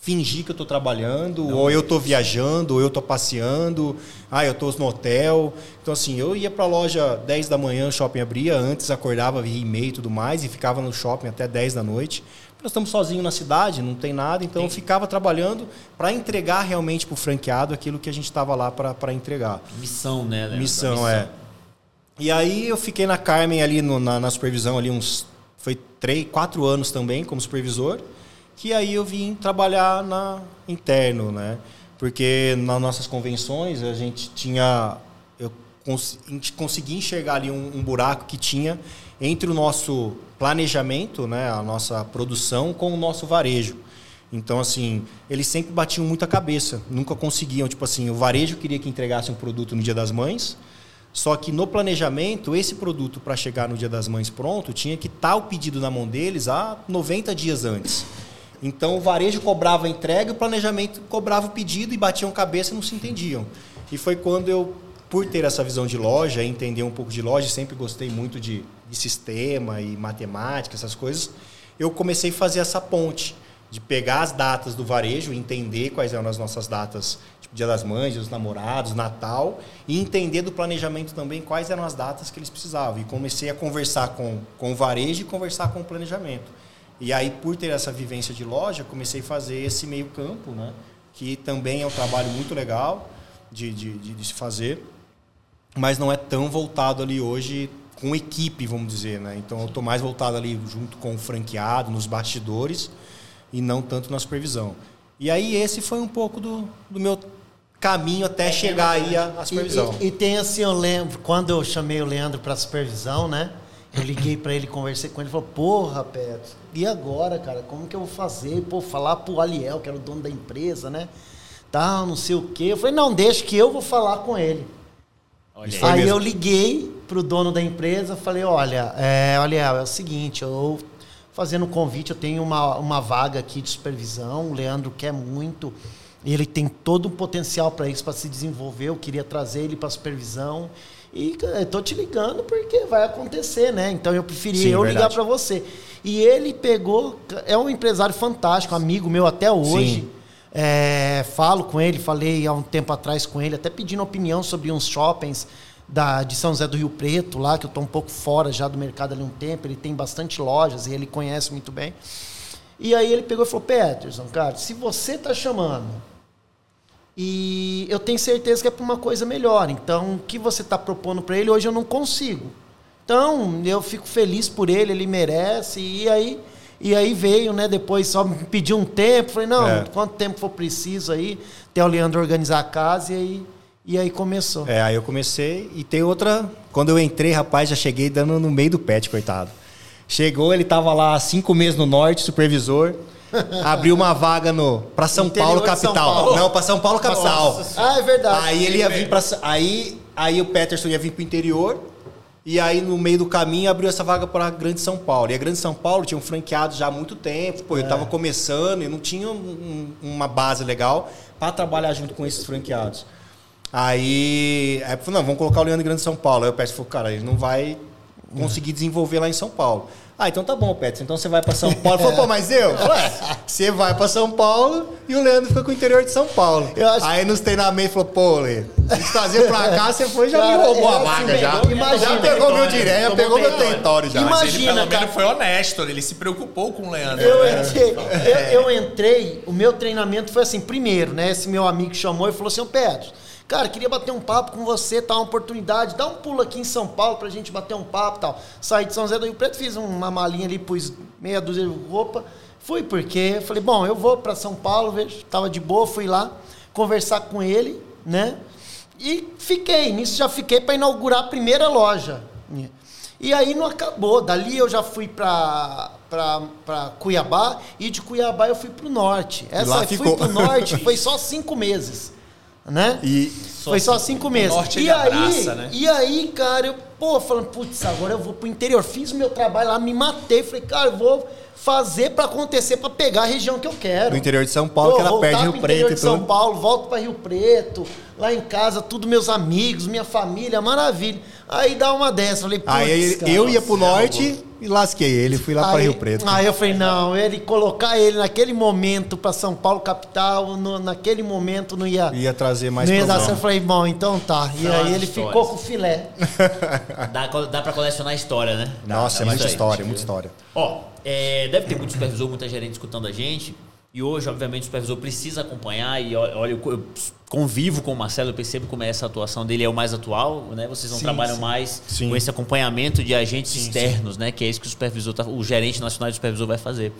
fingir que eu estou trabalhando, não, ou eu estou viajando, ou eu estou passeando, ah, eu estou no hotel. Então, assim, eu ia para a loja 10 da manhã, o shopping abria, antes acordava via e-mail e tudo mais, e ficava no shopping até 10 da noite. Nós estamos sozinhos na cidade, não tem nada, então eu ficava trabalhando para entregar realmente para o franqueado aquilo que a gente estava lá para entregar. Missão, né? Missão, Missão, é. E aí eu fiquei na Carmen ali no, na, na supervisão ali uns foi três, quatro anos também como supervisor que aí eu vim trabalhar na interno, né? Porque nas nossas convenções a gente tinha eu cons, conseguia enxergar ali um, um, buraco que tinha entre o nosso planejamento, né, a nossa produção com o nosso varejo. Então assim, eles sempre batiam muita cabeça, nunca conseguiam, tipo assim, o varejo queria que entregasse um produto no Dia das Mães, só que no planejamento, esse produto para chegar no Dia das Mães pronto, tinha que estar tá o pedido na mão deles há 90 dias antes. Então o varejo cobrava a entrega, o planejamento cobrava o pedido e batiam cabeça e não se entendiam. E foi quando eu, por ter essa visão de loja, entender um pouco de loja, sempre gostei muito de, de sistema e matemática, essas coisas, eu comecei a fazer essa ponte de pegar as datas do varejo, entender quais eram as nossas datas, tipo Dia das Mães, Dia dos Namorados, Natal, e entender do planejamento também quais eram as datas que eles precisavam. E comecei a conversar com, com o varejo e conversar com o planejamento. E aí, por ter essa vivência de loja, comecei a fazer esse meio campo, né? que também é um trabalho muito legal de, de, de, de se fazer, mas não é tão voltado ali hoje com equipe, vamos dizer, né? Então eu estou mais voltado ali junto com o franqueado, nos bastidores e não tanto na supervisão. E aí esse foi um pouco do, do meu caminho até é, chegar é aí à, supervisão. E, e, e, tem assim, eu lembro, quando eu chamei o Leandro para supervisão, né? Eu liguei para ele, conversei com ele, falou, porra, Petro, e agora, cara, como que eu vou fazer? Pô, falar pro Aliel, que era o dono da empresa, né? Tal, não sei o quê. Eu falei, não, deixa que eu vou falar com ele. Olha aí. Aí eu liguei pro dono da empresa, falei, olha, é, Aliel, é o seguinte, eu fazendo um convite, eu tenho uma, uma vaga aqui de supervisão, o Leandro quer muito, ele tem todo um potencial para isso, para se desenvolver, eu queria trazer ele para supervisão. E estou te ligando porque vai acontecer, né? Então eu preferi Sim, eu verdade. ligar para você. E ele pegou, é um empresário fantástico, amigo meu até hoje. É, falo com ele, falei há um tempo atrás com ele, até pedindo opinião sobre uns shoppings da, de São José do Rio Preto, lá, que eu estou um pouco fora já do mercado ali um tempo. Ele tem bastante lojas e ele conhece muito bem. E aí ele pegou e falou: Peterson, cara, se você está chamando e eu tenho certeza que é para uma coisa melhor. Então, o que você está propondo para ele hoje eu não consigo. Então, eu fico feliz por ele, ele merece. E aí, e aí veio, né? Depois só me pediu um tempo. Falei, não, é. quanto tempo for preciso aí, até o Leandro organizar a casa e aí, e aí começou. É, aí eu comecei e tem outra. Quando eu entrei, rapaz, já cheguei dando no meio do pet, coitado. Chegou, ele estava lá cinco meses no norte, supervisor. abriu uma vaga no para São Interior Paulo capital. São Paulo. Não, para São Paulo capital. Nossa. Ah, é verdade. Aí ele ia vir para aí aí o Peterson ia vir para o interior. E aí, no meio do caminho, abriu essa vaga para Grande São Paulo. E a Grande São Paulo tinha um franqueado já há muito tempo. Pô, eu estava é. começando e não tinha um, uma base legal para trabalhar junto com esses franqueados. Aí, aí falou, não, vamos colocar o Leandro em Grande São Paulo. Aí o Peterson falou, cara, ele não vai conseguir desenvolver lá em São Paulo. Ah, então tá bom, Petros. Então você vai para São Paulo. Falou, pô, mas eu? Falei, é, você vai para São Paulo e o Leandro fica com o interior de São Paulo. Acho... Aí nos treinamentos falou, pô, Leandro, se trazer pra cá, você foi já cara, me roubou a vaga já. Imagina, já pegou meu direto, já pegou meu território já. Imagina, mas ele, cara. foi honesto, ele se preocupou com o Leandro. Eu, né? entrei, eu, eu entrei, o meu treinamento foi assim, primeiro, né? Esse meu amigo chamou e falou assim, ô Petros, Cara, queria bater um papo com você, tá? Uma oportunidade. Dá um pulo aqui em São Paulo pra gente bater um papo tal. Saí de São José do Rio Preto, fiz uma malinha ali, pus meia dúzia de roupa. Fui porque falei, bom, eu vou para São Paulo, vejo, tava de boa, fui lá conversar com ele, né? E fiquei, nisso já fiquei para inaugurar a primeira loja. E aí não acabou. Dali eu já fui para para Cuiabá e de Cuiabá eu fui para o norte. Essa fui para o norte, foi só cinco meses né? E foi só cinco meses. Norte e aí, abraça, né? e aí, cara, eu, pô, falando, putz, agora eu vou pro interior. Fiz o meu trabalho lá, me matei. Falei, cara, eu vou fazer para acontecer, para pegar a região que eu quero. No interior de São Paulo, pô, que ela perde Rio Preto interior de São Paulo, volto para Rio Preto, lá em casa, tudo meus amigos, minha família, maravilha. Aí dá uma dessa, falei, putz, Aí cara, eu ia pro norte e lasquei ele, fui lá para Rio Preto. Aí eu falei, não, ele colocar ele naquele momento para São Paulo capital, no, naquele momento não ia ia trazer mais não ia dar certo. Eu falei, bom, então tá. E aí ele histórias. ficou com o filé. dá dá para colecionar história, né? Nossa, dá, é muita história, muita história. Ó, é, deve ter muito supervisor, muita gerente escutando a gente. E hoje, obviamente, o supervisor precisa acompanhar. E olha, eu convivo com o Marcelo, eu percebo como é essa atuação dele é o mais atual, né? Vocês não sim, trabalham sim. mais sim. com esse acompanhamento de agentes externos, né? Que é isso que o supervisor, tá, o gerente nacional de supervisor vai fazer.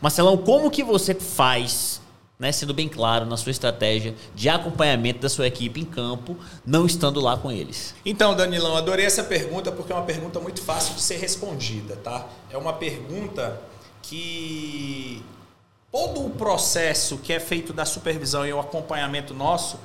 Marcelão, como que você faz, né? Sendo bem claro na sua estratégia de acompanhamento da sua equipe em campo, não estando lá com eles? Então, Danilão, adorei essa pergunta porque é uma pergunta muito fácil de ser respondida, tá? É uma pergunta que todo o processo que é feito da supervisão e o acompanhamento nosso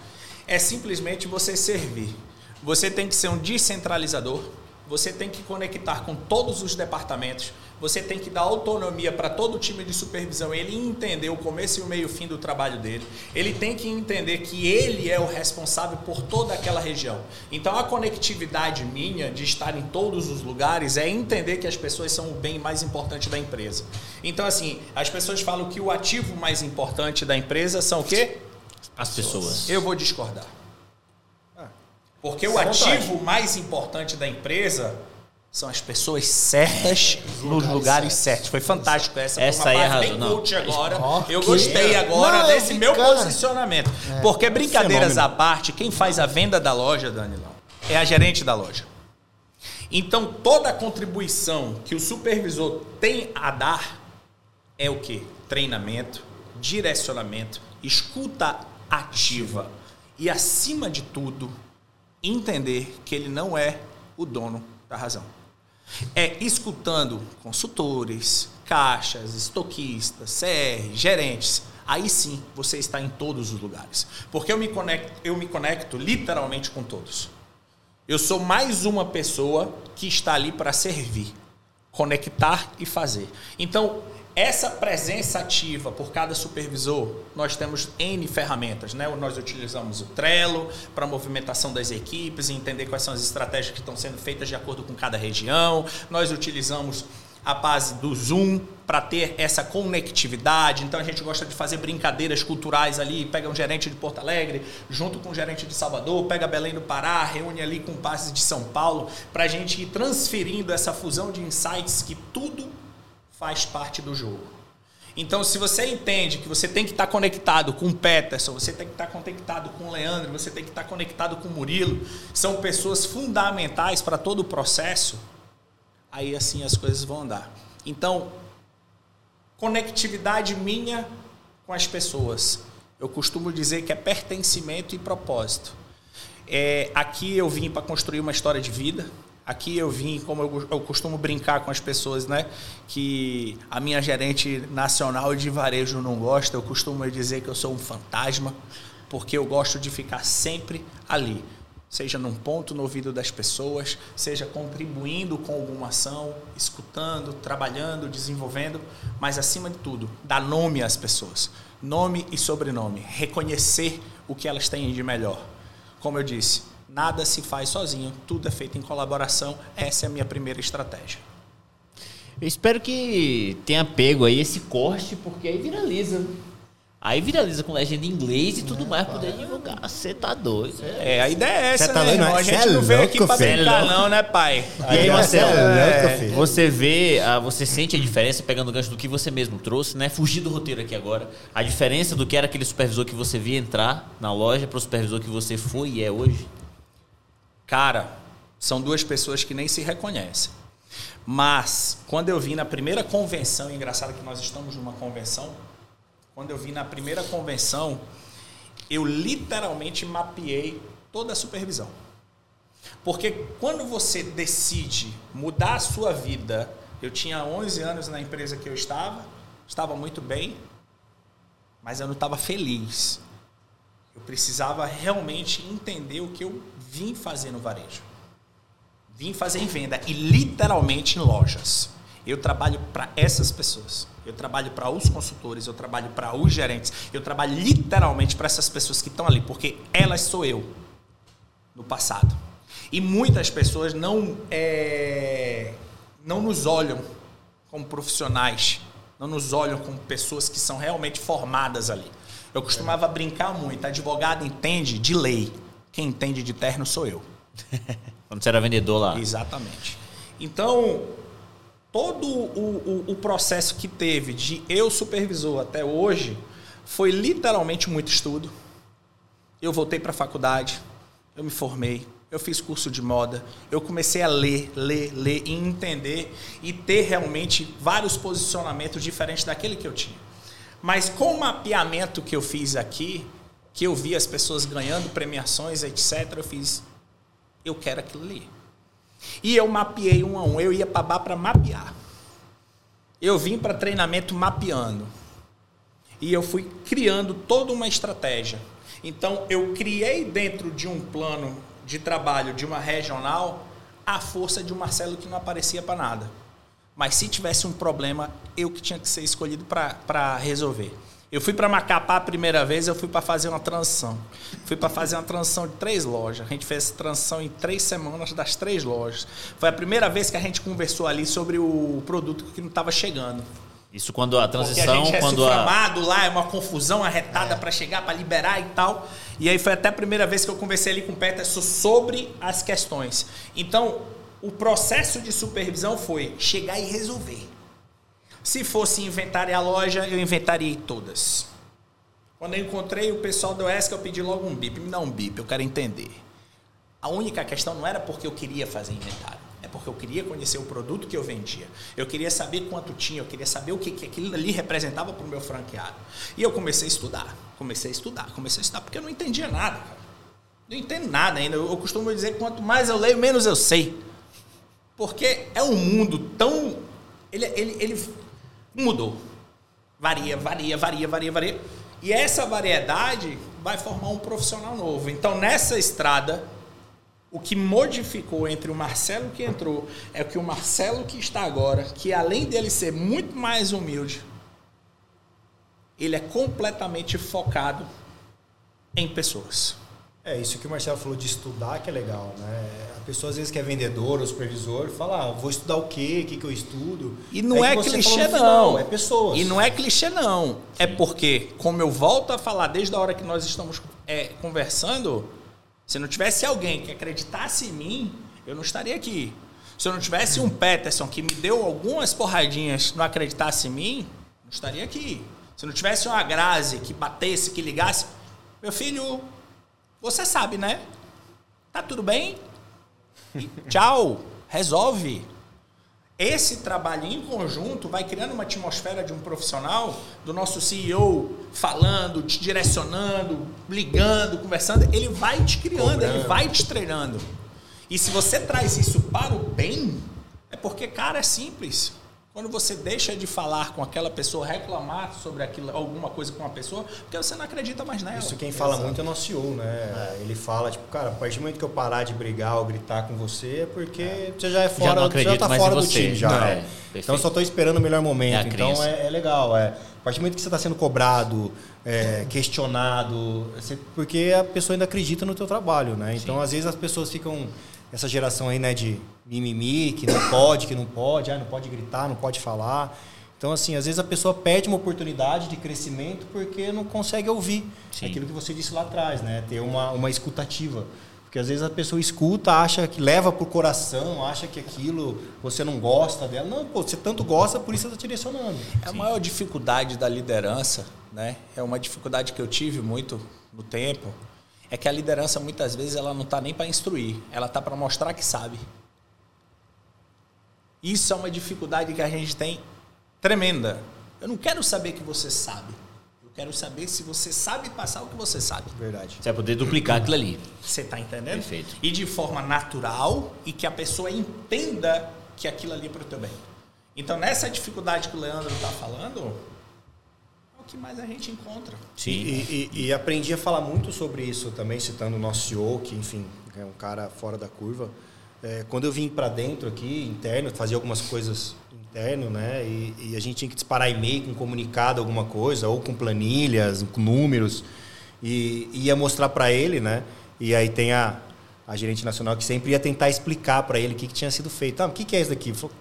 é simplesmente você servir. Você tem que ser um descentralizador, você tem que conectar com todos os departamentos, você tem que dar autonomia para todo o time de supervisão, ele entender o começo e o meio e o fim do trabalho dele. Ele tem que entender que ele é o responsável por toda aquela região. Então a conectividade minha de estar em todos os lugares é entender que as pessoas são o bem mais importante da empresa. Então assim, as pessoas falam que o ativo mais importante da empresa são o quê? As pessoas. Eu vou discordar. Ah. Porque o ativo mais importante da empresa são as pessoas certas nos lugares, certos. Foi fantástico essa. Essa aí é bem coach agora. Eu gostei agora não, desse meu cara. posicionamento. É. Porque brincadeiras à parte, quem faz a venda da loja, Danilão, é a gerente da loja. Então, toda a contribuição que o supervisor tem a dar é o que? Treinamento, direcionamento, escuta ativa e, acima de tudo, entender que ele não é o dono da razão. É escutando consultores, caixas, estoquistas, CR, gerentes. Aí sim você está em todos os lugares. Porque eu me conecto, eu me conecto literalmente com todos. Eu sou mais uma pessoa que está ali para servir, conectar e fazer. Então, essa presença ativa por cada supervisor, nós temos N ferramentas, né? Nós utilizamos o Trello para movimentação das equipes entender quais são as estratégias que estão sendo feitas de acordo com cada região. Nós utilizamos a base do Zoom para ter essa conectividade. Então a gente gosta de fazer brincadeiras culturais ali, pega um gerente de Porto Alegre, junto com um gerente de Salvador, pega Belém do Pará, reúne ali com bases de São Paulo, para a gente ir transferindo essa fusão de insights que tudo faz parte do jogo. Então, se você entende que você tem que estar conectado com o Peterson, você tem que estar conectado com o Leandro, você tem que estar conectado com o Murilo, são pessoas fundamentais para todo o processo, aí assim as coisas vão andar. Então, conectividade minha com as pessoas. Eu costumo dizer que é pertencimento e propósito. É, aqui eu vim para construir uma história de vida. Aqui eu vim, como eu, eu, costumo brincar com as pessoas, né? Que a minha gerente nacional de varejo não gosta. Eu costumo dizer que eu sou um fantasma, porque eu gosto de ficar sempre ali seja num ponto no ouvido das pessoas, seja contribuindo com alguma ação, escutando, trabalhando, desenvolvendo, mas acima de tudo, dar nome às pessoas, nome e sobrenome, reconhecer o que elas têm de melhor. Como eu disse, nada se faz sozinho, tudo é feito em colaboração, essa é a minha primeira estratégia. Eu espero que tenha pego aí esse corte, porque aí viraliza. Aí viraliza com legenda em inglês e tudo é, mais poder divulgar. Você tá doido. É, a ideia é essa, tá né, irmão? A gente não veio aqui pra brincar, não, né, pai? E aí, Marcelo, é, você vê, ah, você sente a diferença, pegando o gancho do que você mesmo trouxe, né? Fugir do roteiro aqui agora. A diferença do que era aquele supervisor que você via entrar na loja para o supervisor que você foi e é hoje? Cara, são duas pessoas que nem se reconhecem. Mas, quando eu vim na primeira convenção, engraçado que nós estamos numa convenção, quando eu vim na primeira convenção, eu literalmente mapeei toda a supervisão. Porque quando você decide mudar a sua vida, eu tinha 11 anos na empresa que eu estava, estava muito bem, mas eu não estava feliz. Eu precisava realmente entender o que eu vim fazer no varejo. Vim fazer em venda e literalmente em lojas. Eu trabalho para essas pessoas. Eu trabalho para os consultores, eu trabalho para os gerentes, eu trabalho literalmente para essas pessoas que estão ali, porque elas sou eu no passado. E muitas pessoas não, é, não nos olham como profissionais, não nos olham como pessoas que são realmente formadas ali. Eu costumava brincar muito, advogado entende de lei, quem entende de terno sou eu. Quando você era vendedor lá. Exatamente. Então, todo o, o, o processo que teve de eu supervisor até hoje foi literalmente muito estudo. Eu voltei para a faculdade, eu me formei, eu fiz curso de moda, eu comecei a ler, ler, ler e entender e ter realmente vários posicionamentos diferentes daquele que eu tinha. Mas com o mapeamento que eu fiz aqui, que eu vi as pessoas ganhando premiações, etc., eu fiz, eu quero aquilo ali. E eu mapeei um a um. Eu ia para para mapear. Eu vim para treinamento mapeando. E eu fui criando toda uma estratégia. Então, eu criei dentro de um plano de trabalho de uma regional a força de um Marcelo que não aparecia para nada. Mas se tivesse um problema, eu que tinha que ser escolhido para resolver. Eu fui para Macapá a primeira vez, eu fui para fazer uma transição. Fui para fazer uma transição de três lojas. A gente fez transição em três semanas das três lojas. Foi a primeira vez que a gente conversou ali sobre o produto que não estava chegando. Isso quando a transição, Porque a gente é quando a... lá, é uma confusão arretada é. para chegar, para liberar e tal. E aí foi até a primeira vez que eu conversei ali com o Peterson sobre as questões. Então, o processo de supervisão foi chegar e resolver. Se fosse inventariar a loja, eu inventariei todas. Quando eu encontrei o pessoal do ESC, eu pedi logo um bip. Me dá um bip, eu quero entender. A única questão não era porque eu queria fazer inventário. É porque eu queria conhecer o produto que eu vendia. Eu queria saber quanto tinha, eu queria saber o que, que aquilo ali representava para o meu franqueado. E eu comecei a estudar, comecei a estudar, comecei a estudar, porque eu não entendia nada, cara. Não entendo nada ainda. Eu costumo dizer que quanto mais eu leio, menos eu sei. Porque é um mundo tão. Ele, ele, ele mudou. Varia, varia, varia, varia, varia. E essa variedade vai formar um profissional novo. Então, nessa estrada, o que modificou entre o Marcelo que entrou é que o Marcelo que está agora, que além dele ser muito mais humilde, ele é completamente focado em pessoas. É, isso que o Marcelo falou de estudar que é legal, né? A pessoa às vezes que é vendedor ou supervisor fala, ah, vou estudar o quê? O que, que eu estudo? E não é, é clichê não. é pessoas. E não é clichê não. É Sim. É porque, como eu volto a falar desde a hora que nós estamos é, conversando, se não tivesse alguém que acreditasse em mim, eu não estaria aqui. Se eu não tivesse um Peterson que me deu algumas porradinhas não acreditasse em mim, não estaria aqui. Se não tivesse uma Grazi que batesse, que ligasse, meu filho, você sabe, né? Tá tudo bem? E tchau, resolve. Esse trabalho em conjunto vai criando uma atmosfera de um profissional, do nosso CEO falando, te direcionando, ligando, conversando. Ele vai te criando, Cobrando. ele vai te treinando. E se você traz isso para o bem, é porque, cara, é simples. Quando você deixa de falar com aquela pessoa, reclamar sobre aquilo, alguma coisa com uma pessoa, porque você não acredita mais nela. Isso quem fala Exato. muito é o nosso CEO, né? É. Ele fala, tipo, cara, a partir do momento que eu parar de brigar ou gritar com você, é porque é. você já é fora, já você já tá fora do time já. É. Então eu só estou esperando o melhor momento. É então é, é, legal. É. A partir do momento que você está sendo cobrado, é, questionado, você, porque a pessoa ainda acredita no teu trabalho, né? Então, Sim. às vezes as pessoas ficam essa geração aí, né, de mimimi, que não pode, que não pode, ah, não pode gritar, não pode falar. Então, assim, às vezes a pessoa perde uma oportunidade de crescimento porque não consegue ouvir Sim. aquilo que você disse lá atrás, né? Ter uma, uma escutativa. Porque às vezes a pessoa escuta, acha que leva para o coração, acha que aquilo você não gosta dela. Não, pô, você tanto gosta, por isso você está direcionando. É a maior dificuldade da liderança, né? É uma dificuldade que eu tive muito no tempo é que a liderança muitas vezes ela não está nem para instruir, ela está para mostrar que sabe. Isso é uma dificuldade que a gente tem tremenda. Eu não quero saber que você sabe. Eu quero saber se você sabe passar o que você sabe. Verdade. Você vai poder duplicar aquilo ali. Você está entendendo? Perfeito. E de forma natural e que a pessoa entenda que aquilo ali é para o teu bem. Então, nessa dificuldade que o Leandro está falando, que mais a gente encontra. Sim. E, e, e, aprendi a falar muito sobre isso também, citando o nosso CEO, que, enfim, é um cara fora da curva. É, quando eu vim para dentro aqui, interno, fazia algumas coisas interno, né? E, e a gente tinha que disparar e-mail com comunicado, alguma coisa, ou com planilhas, com números, e ia mostrar para ele, né? E aí tem a, a gerente nacional que sempre ia tentar explicar para ele o que, que tinha sido feito. Ah, o que, que é isso daqui? Falou,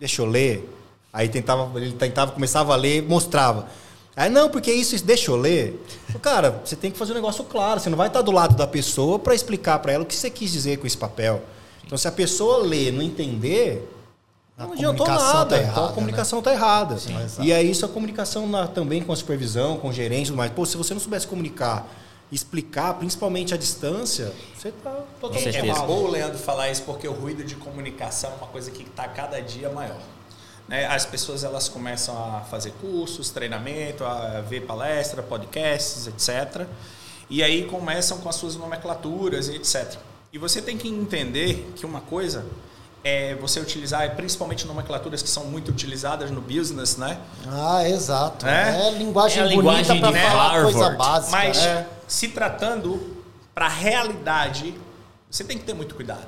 deixa eu ler. Aí tentava, ele tentava, começava a ler, mostrava. Aí, não, porque isso, isso deixa eu ler. Cara, você tem que fazer um negócio claro. Você não vai estar do lado da pessoa para explicar para ela o que você quis dizer com esse papel. Então, se a pessoa ler não entender, não adiantou nada. Tá errada, então, a comunicação está né? errada. Sim, e aí, isso a comunicação na, também com a supervisão, com gerência, mas pô, se você não soubesse comunicar, explicar, principalmente a distância, você está totalmente É bom o Leandro falar isso porque o ruído de comunicação é uma coisa que está cada dia maior. Né? As pessoas elas começam a fazer cursos, treinamento, a ver palestra, podcasts, etc. E aí começam com as suas nomenclaturas e etc. E você tem que entender que uma coisa é você utilizar principalmente nomenclaturas que são muito utilizadas no business, né? Ah, exato. É, é linguagem é bonita para falar Harvard. coisa básica. Mas é. se tratando para a realidade, você tem que ter muito cuidado.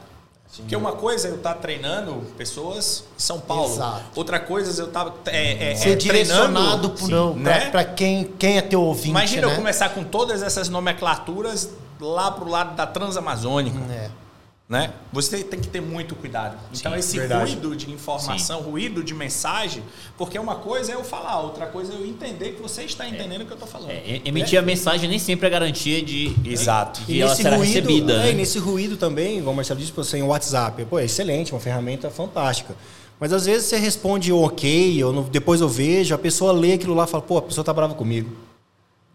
Sim. Porque uma coisa é eu estar tá treinando pessoas em São Paulo. Exato. Outra coisa é eu estar tá, é, é, Ser é, direcionado né? para quem, quem é teu ouvinte. Imagina né? eu começar com todas essas nomenclaturas lá pro lado da Transamazônica. É né? Você tem que ter muito cuidado. Então, Sim, esse verdade. ruído de informação, Sim. ruído de mensagem, porque uma coisa é eu falar, outra coisa é eu entender que você está entendendo é. o que eu estou falando. É, emitir é. a mensagem nem sempre é garantia de, Exato. de e ela será ruído, recebida. É, né? E nesse ruído também, como o Marcelo disse, você tem o WhatsApp. Pô, é excelente, uma ferramenta fantástica. Mas às vezes você responde ok, ou depois eu vejo, a pessoa lê aquilo lá e fala, pô, a pessoa está brava comigo.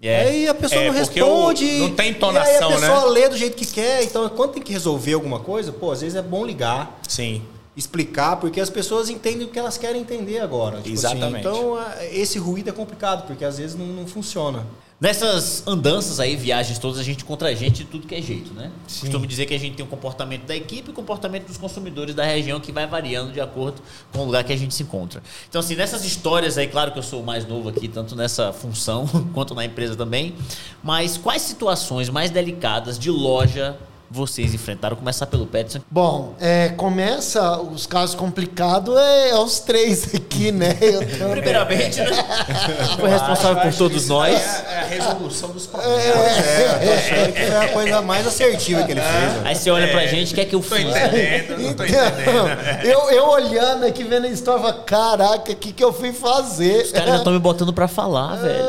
É. Aí a pessoa é, não responde. não tem entonação, né? a pessoa né? lê do jeito que quer. Então, quando tem que resolver alguma coisa, pô, às vezes é bom ligar. Sim. Explicar, porque as pessoas entendem o que elas querem entender agora. Tipo assim. Exatamente. Assim. Então, esse ruído é complicado, porque às vezes não, não, funciona. Nessas andanças aí, viagens todas, a gente encontra gente de tudo que é jeito, né? Sim. Costumo dizer que a gente tem o comportamento da equipe e o comportamento dos consumidores da região que vai variando de acordo com o lugar que a gente se encontra. Então, assim, nessas histórias aí, claro que eu sou o mais novo aqui, tanto nessa função quanto na empresa também, mas quais situações mais delicadas de loja vocês enfrentaram? Começar pelo Peterson. Bom, é, começa os casos complicados é, é, os três aqui, né? Tô... Primeiramente, né? Foi responsável por todos nós. É, é, a resolução dos problemas. É, é, é, foi a coisa mais assertiva que ele fez. Aí você olha pra gente, quer que eu fiz? Tô entendendo, não tô entendendo. Eu, eu olhando aqui, vendo a história, caraca, o que, que eu fui fazer? Os caras já estão me botando pra falar, velho.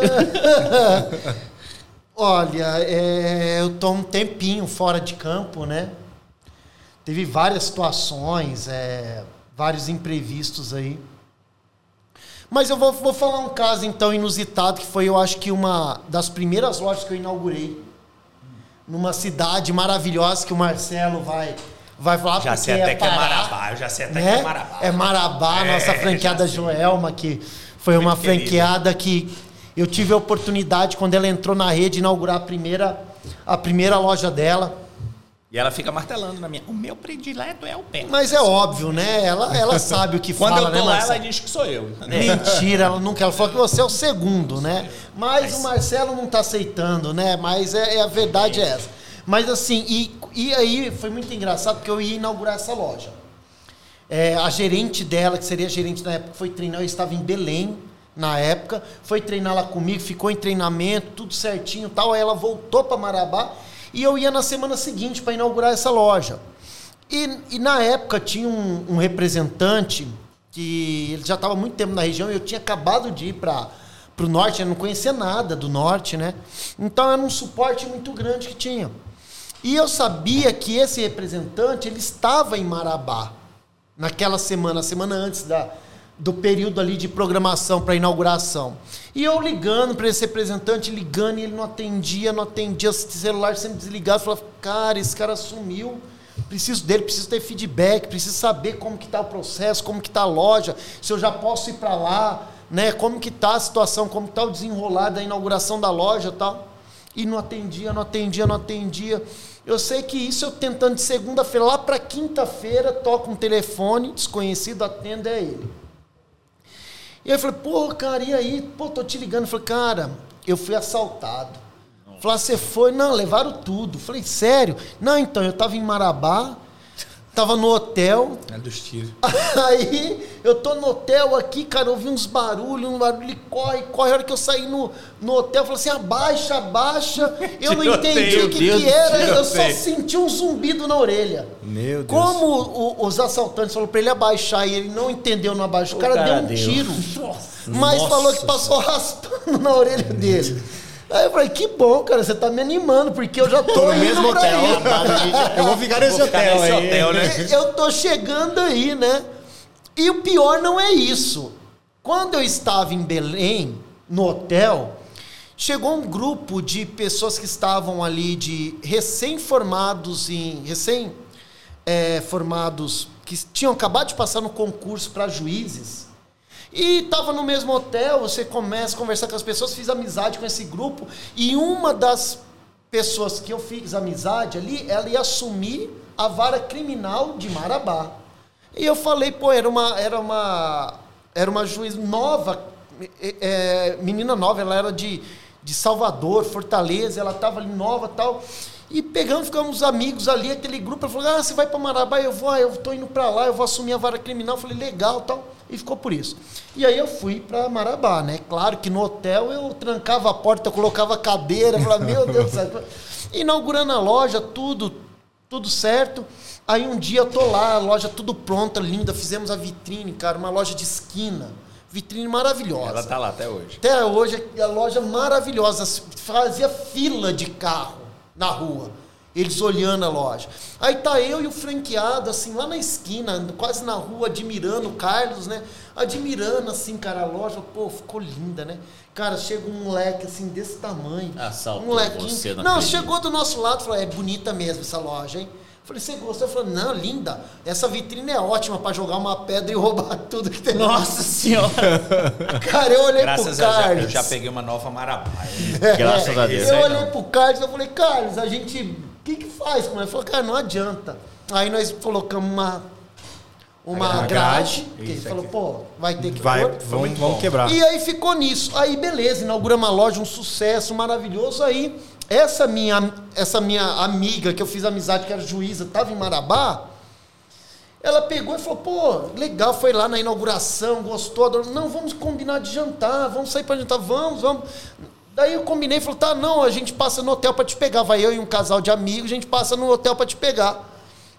Olha, é, eu tô um tempinho fora de campo, né? Teve várias situações, é, vários imprevistos aí. Mas eu vou, vou falar um caso então inusitado que foi, eu acho que uma das primeiras lojas que eu inaugurei numa cidade maravilhosa que o Marcelo vai vai falar já sei até é que é Marabá, eu já sei até né? que é Marabá. É Marabá, é, nossa franqueada Joelma, que foi uma franqueada que eu tive a oportunidade, quando ela entrou na rede, inaugurar a primeira, a primeira loja dela. E ela fica martelando na minha. O meu predileto é o pé. Mas é óbvio, né? Ela, ela sabe o que Quando fala, eu tô né, lá, ela diz que sou eu. Mentira, ela nunca. Ela falou que você é o segundo, né? Mas, Mas... o Marcelo não tá aceitando, né? Mas é, é a verdade é. é essa. Mas assim, e, e aí foi muito engraçado porque eu ia inaugurar essa loja. É, a gerente dela, que seria a gerente na época, foi treinar, eu estava em Belém na época, foi treinar lá comigo, ficou em treinamento, tudo certinho tal. Aí ela voltou para Marabá e eu ia na semana seguinte para inaugurar essa loja. E, e na época tinha um, um, representante que ele já estava muito tempo na região e eu tinha acabado de ir para o norte, eu não conhecia nada do norte, né? Então era um suporte muito grande que tinha. E eu sabia que esse representante ele estava em Marabá naquela semana, semana antes da, do período ali de programação para inauguração. E eu ligando para esse representante, ligando, e ele não atendia, não atendia, o celular sempre desligado, falava, cara, esse cara sumiu, preciso dele, preciso ter feedback, preciso saber como que está o processo, como que está a loja, se eu já posso ir para lá, né, como que está a situação, como está o desenrolar da inauguração da loja tal. E não atendia, não atendia, não atendia. Eu sei que isso eu tentando de segunda-feira, lá para quinta-feira, toca um telefone, desconhecido, atende é ele. E aí eu falei, pô, cara, e aí? Pô, tô te ligando. Eu falei, cara, eu fui assaltado. Falei, você foi? Não, levaram tudo. Eu falei, sério? Não, então, eu tava em Marabá, Tava no hotel. É dos tiros. Aí eu tô no hotel aqui, cara, ouvi uns barulhos, um barulho, ele corre, corre. A hora que eu saí no, no hotel, eu falei assim: abaixa, abaixa. Eu não entendi o que, que era, eu só senti um zumbido na orelha. Meu Deus. Como o, os assaltantes falaram pra ele abaixar e ele não entendeu, não abaixou, o cara, cara deu um tiro. Nossa. Mas Nossa. falou que passou raspando na orelha dele. Aí eu falei, que bom, cara, você tá me animando, porque eu já tô, tô no mesmo hotel. eu vou ficar nesse, vou hotel, ficar nesse aí. hotel, né? Eu tô chegando aí, né? E o pior não é isso. Quando eu estava em Belém, no hotel, chegou um grupo de pessoas que estavam ali de recém-formados em recém é, formados que tinham acabado de passar no concurso para juízes e estava no mesmo hotel, você começa a conversar com as pessoas, fiz amizade com esse grupo. E uma das pessoas que eu fiz amizade ali, ela ia assumir a vara criminal de Marabá. E eu falei, pô, era uma, era uma, era uma juiz nova, é, é menina nova, ela era de, de Salvador, Fortaleza, ela estava ali nova tal. E pegamos, ficamos amigos ali, aquele grupo, ela falou, ah, você vai para Marabá? Eu vou, ah, eu estou indo para lá, eu vou assumir a vara criminal. Eu falei, legal, tal. E ficou por isso. E aí eu fui para Marabá, né? Claro que no hotel eu trancava a porta, eu colocava a cadeira, falava, meu Deus do céu. Inaugurando a loja, tudo, tudo certo. Aí um dia eu tô lá, a loja tudo pronta, linda, fizemos a vitrine, cara, uma loja de esquina. Vitrine maravilhosa. Ela tá lá até hoje. Até hoje, a loja maravilhosa. Fazia fila de carro na rua. Eles olhando a loja. Aí tá eu e o franqueado, assim, lá na esquina, quase na rua, admirando o Carlos, né? Admirando, assim, cara, a loja. Pô, ficou linda, né? Cara, chega um moleque, assim, desse tamanho. Assaltou um molequinho. Você, não, não chegou do nosso lado e falou, é bonita mesmo essa loja, hein? Falei, você gostou? Eu falei, não, linda. Essa vitrine é ótima para jogar uma pedra e roubar tudo que tem. Nossa senhora! Cara, eu olhei Graças pro Carlos. Já, eu já peguei uma nova Marabá. É, Graças a Deus. Eu olhei pro Carlos e falei, Carlos, a gente. O que, que faz? Ele falou, cara, não adianta. Aí nós colocamos uma uma grade, que ele falou, pô, vai ter que vai, pôr. Vamos, vamos quebrar. E aí ficou nisso. Aí beleza, inauguramos a loja, um sucesso maravilhoso. Aí essa minha, essa minha amiga que eu fiz amizade, que era juíza, estava em Marabá, ela pegou e falou, pô, legal, foi lá na inauguração, gostou, adorou. não, vamos combinar de jantar, vamos sair para jantar, vamos, vamos. Daí eu combinei, falou, tá, não, a gente passa no hotel para te pegar, vai eu e um casal de amigos, a gente passa no hotel para te pegar.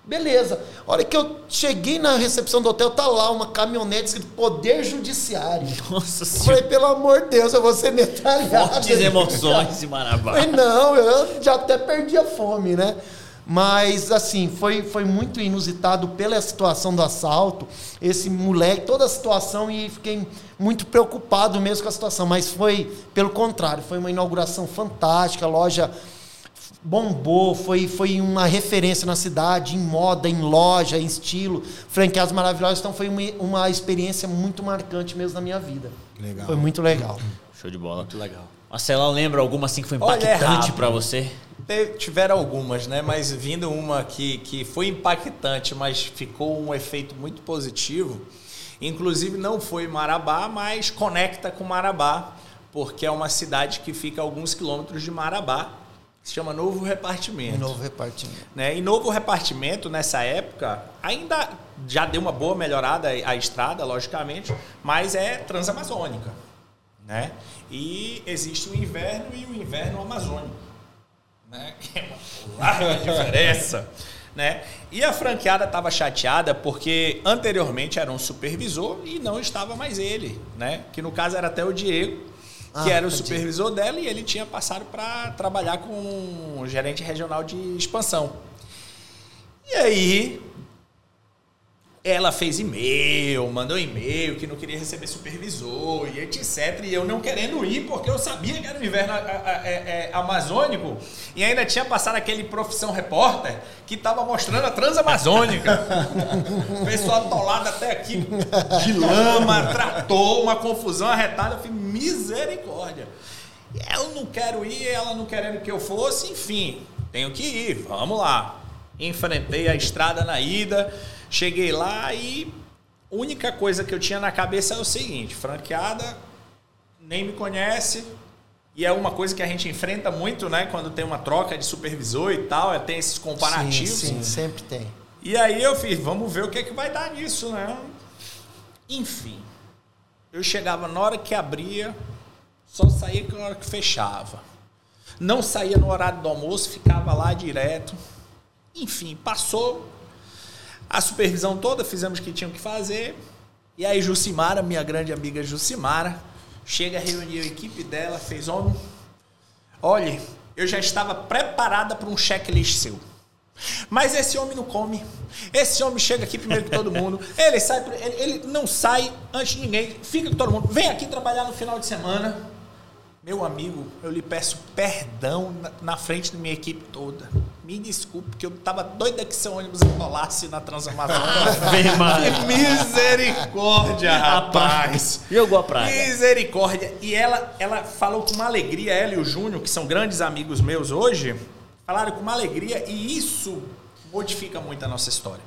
Beleza. A hora que eu cheguei na recepção do hotel, tá lá uma caminhonete escrito Poder Judiciário. Nossa Senhora. Falei, pelo amor de Deus, eu vou ser metralhado. Fortes emoções em Marabá. Falei, não, eu já até perdi a fome, né? Mas, assim, foi, foi muito inusitado pela situação do assalto. Esse moleque, toda a situação, e fiquei muito preocupado mesmo com a situação. Mas foi, pelo contrário, foi uma inauguração fantástica, a loja bombou, foi, foi uma referência na cidade, em moda, em loja, em estilo, franqueados maravilhosos. Então foi uma, uma experiência muito marcante mesmo na minha vida. Legal. Foi muito legal. Show de bola. Muito legal. Marcelo, lembra alguma assim que foi impactante para você? Tiveram algumas, né? Mas vindo uma que, que foi impactante, mas ficou um efeito muito positivo. Inclusive não foi Marabá, mas conecta com Marabá, porque é uma cidade que fica a alguns quilômetros de Marabá se chama Novo Repartimento. Novo Repartimento. Né? E Novo Repartimento, nessa época, ainda já deu uma boa melhorada a estrada, logicamente, mas é transamazônica. Né? E existe o inverno e o inverno amazônico. Né? Que é uma larga diferença. Né? E a franqueada estava chateada porque anteriormente era um supervisor e não estava mais ele, né? que no caso era até o Diego, que ah, era o supervisor dela e ele tinha passado para trabalhar com o gerente regional de expansão. E aí ela fez e-mail, mandou e-mail que não queria receber supervisor e etc. E eu não querendo ir porque eu sabia que era o inverno é, é, amazônico e ainda tinha passado aquele profissão repórter que estava mostrando a transamazônica. o pessoal atolado até aqui de lama, tratou, uma confusão arretada. Eu falei, misericórdia. Eu não quero ir, ela não querendo que eu fosse, enfim, tenho que ir, vamos lá. Enfrentei a estrada na ida Cheguei lá e a única coisa que eu tinha na cabeça é o seguinte: franqueada, nem me conhece. E é uma coisa que a gente enfrenta muito, né? Quando tem uma troca de supervisor e tal, é, tem esses comparativos. Sim, sim, sempre tem. E aí eu fiz, vamos ver o que, é que vai dar nisso, né? Enfim, eu chegava na hora que abria, só saía na hora que fechava. Não saía no horário do almoço, ficava lá direto. Enfim, passou a supervisão toda, fizemos o que tinham que fazer. E aí Jucimara, minha grande amiga Jucimara, chega a reunir a equipe dela, fez homem. Olhe, eu já estava preparada para um checklist seu. Mas esse homem não come. Esse homem chega aqui primeiro que todo mundo. Ele sai, ele, ele não sai antes de ninguém. Fica com todo mundo. Vem aqui trabalhar no final de semana. Meu amigo, eu lhe peço perdão na, na frente da minha equipe toda. Me desculpe, porque eu tava doida que seu ônibus enrolasse na Transamazônica. que misericórdia, rapaz. Jogou a praia. Misericórdia. E ela, ela falou com uma alegria, ela e o Júnior, que são grandes amigos meus hoje, falaram com uma alegria e isso modifica muito a nossa história.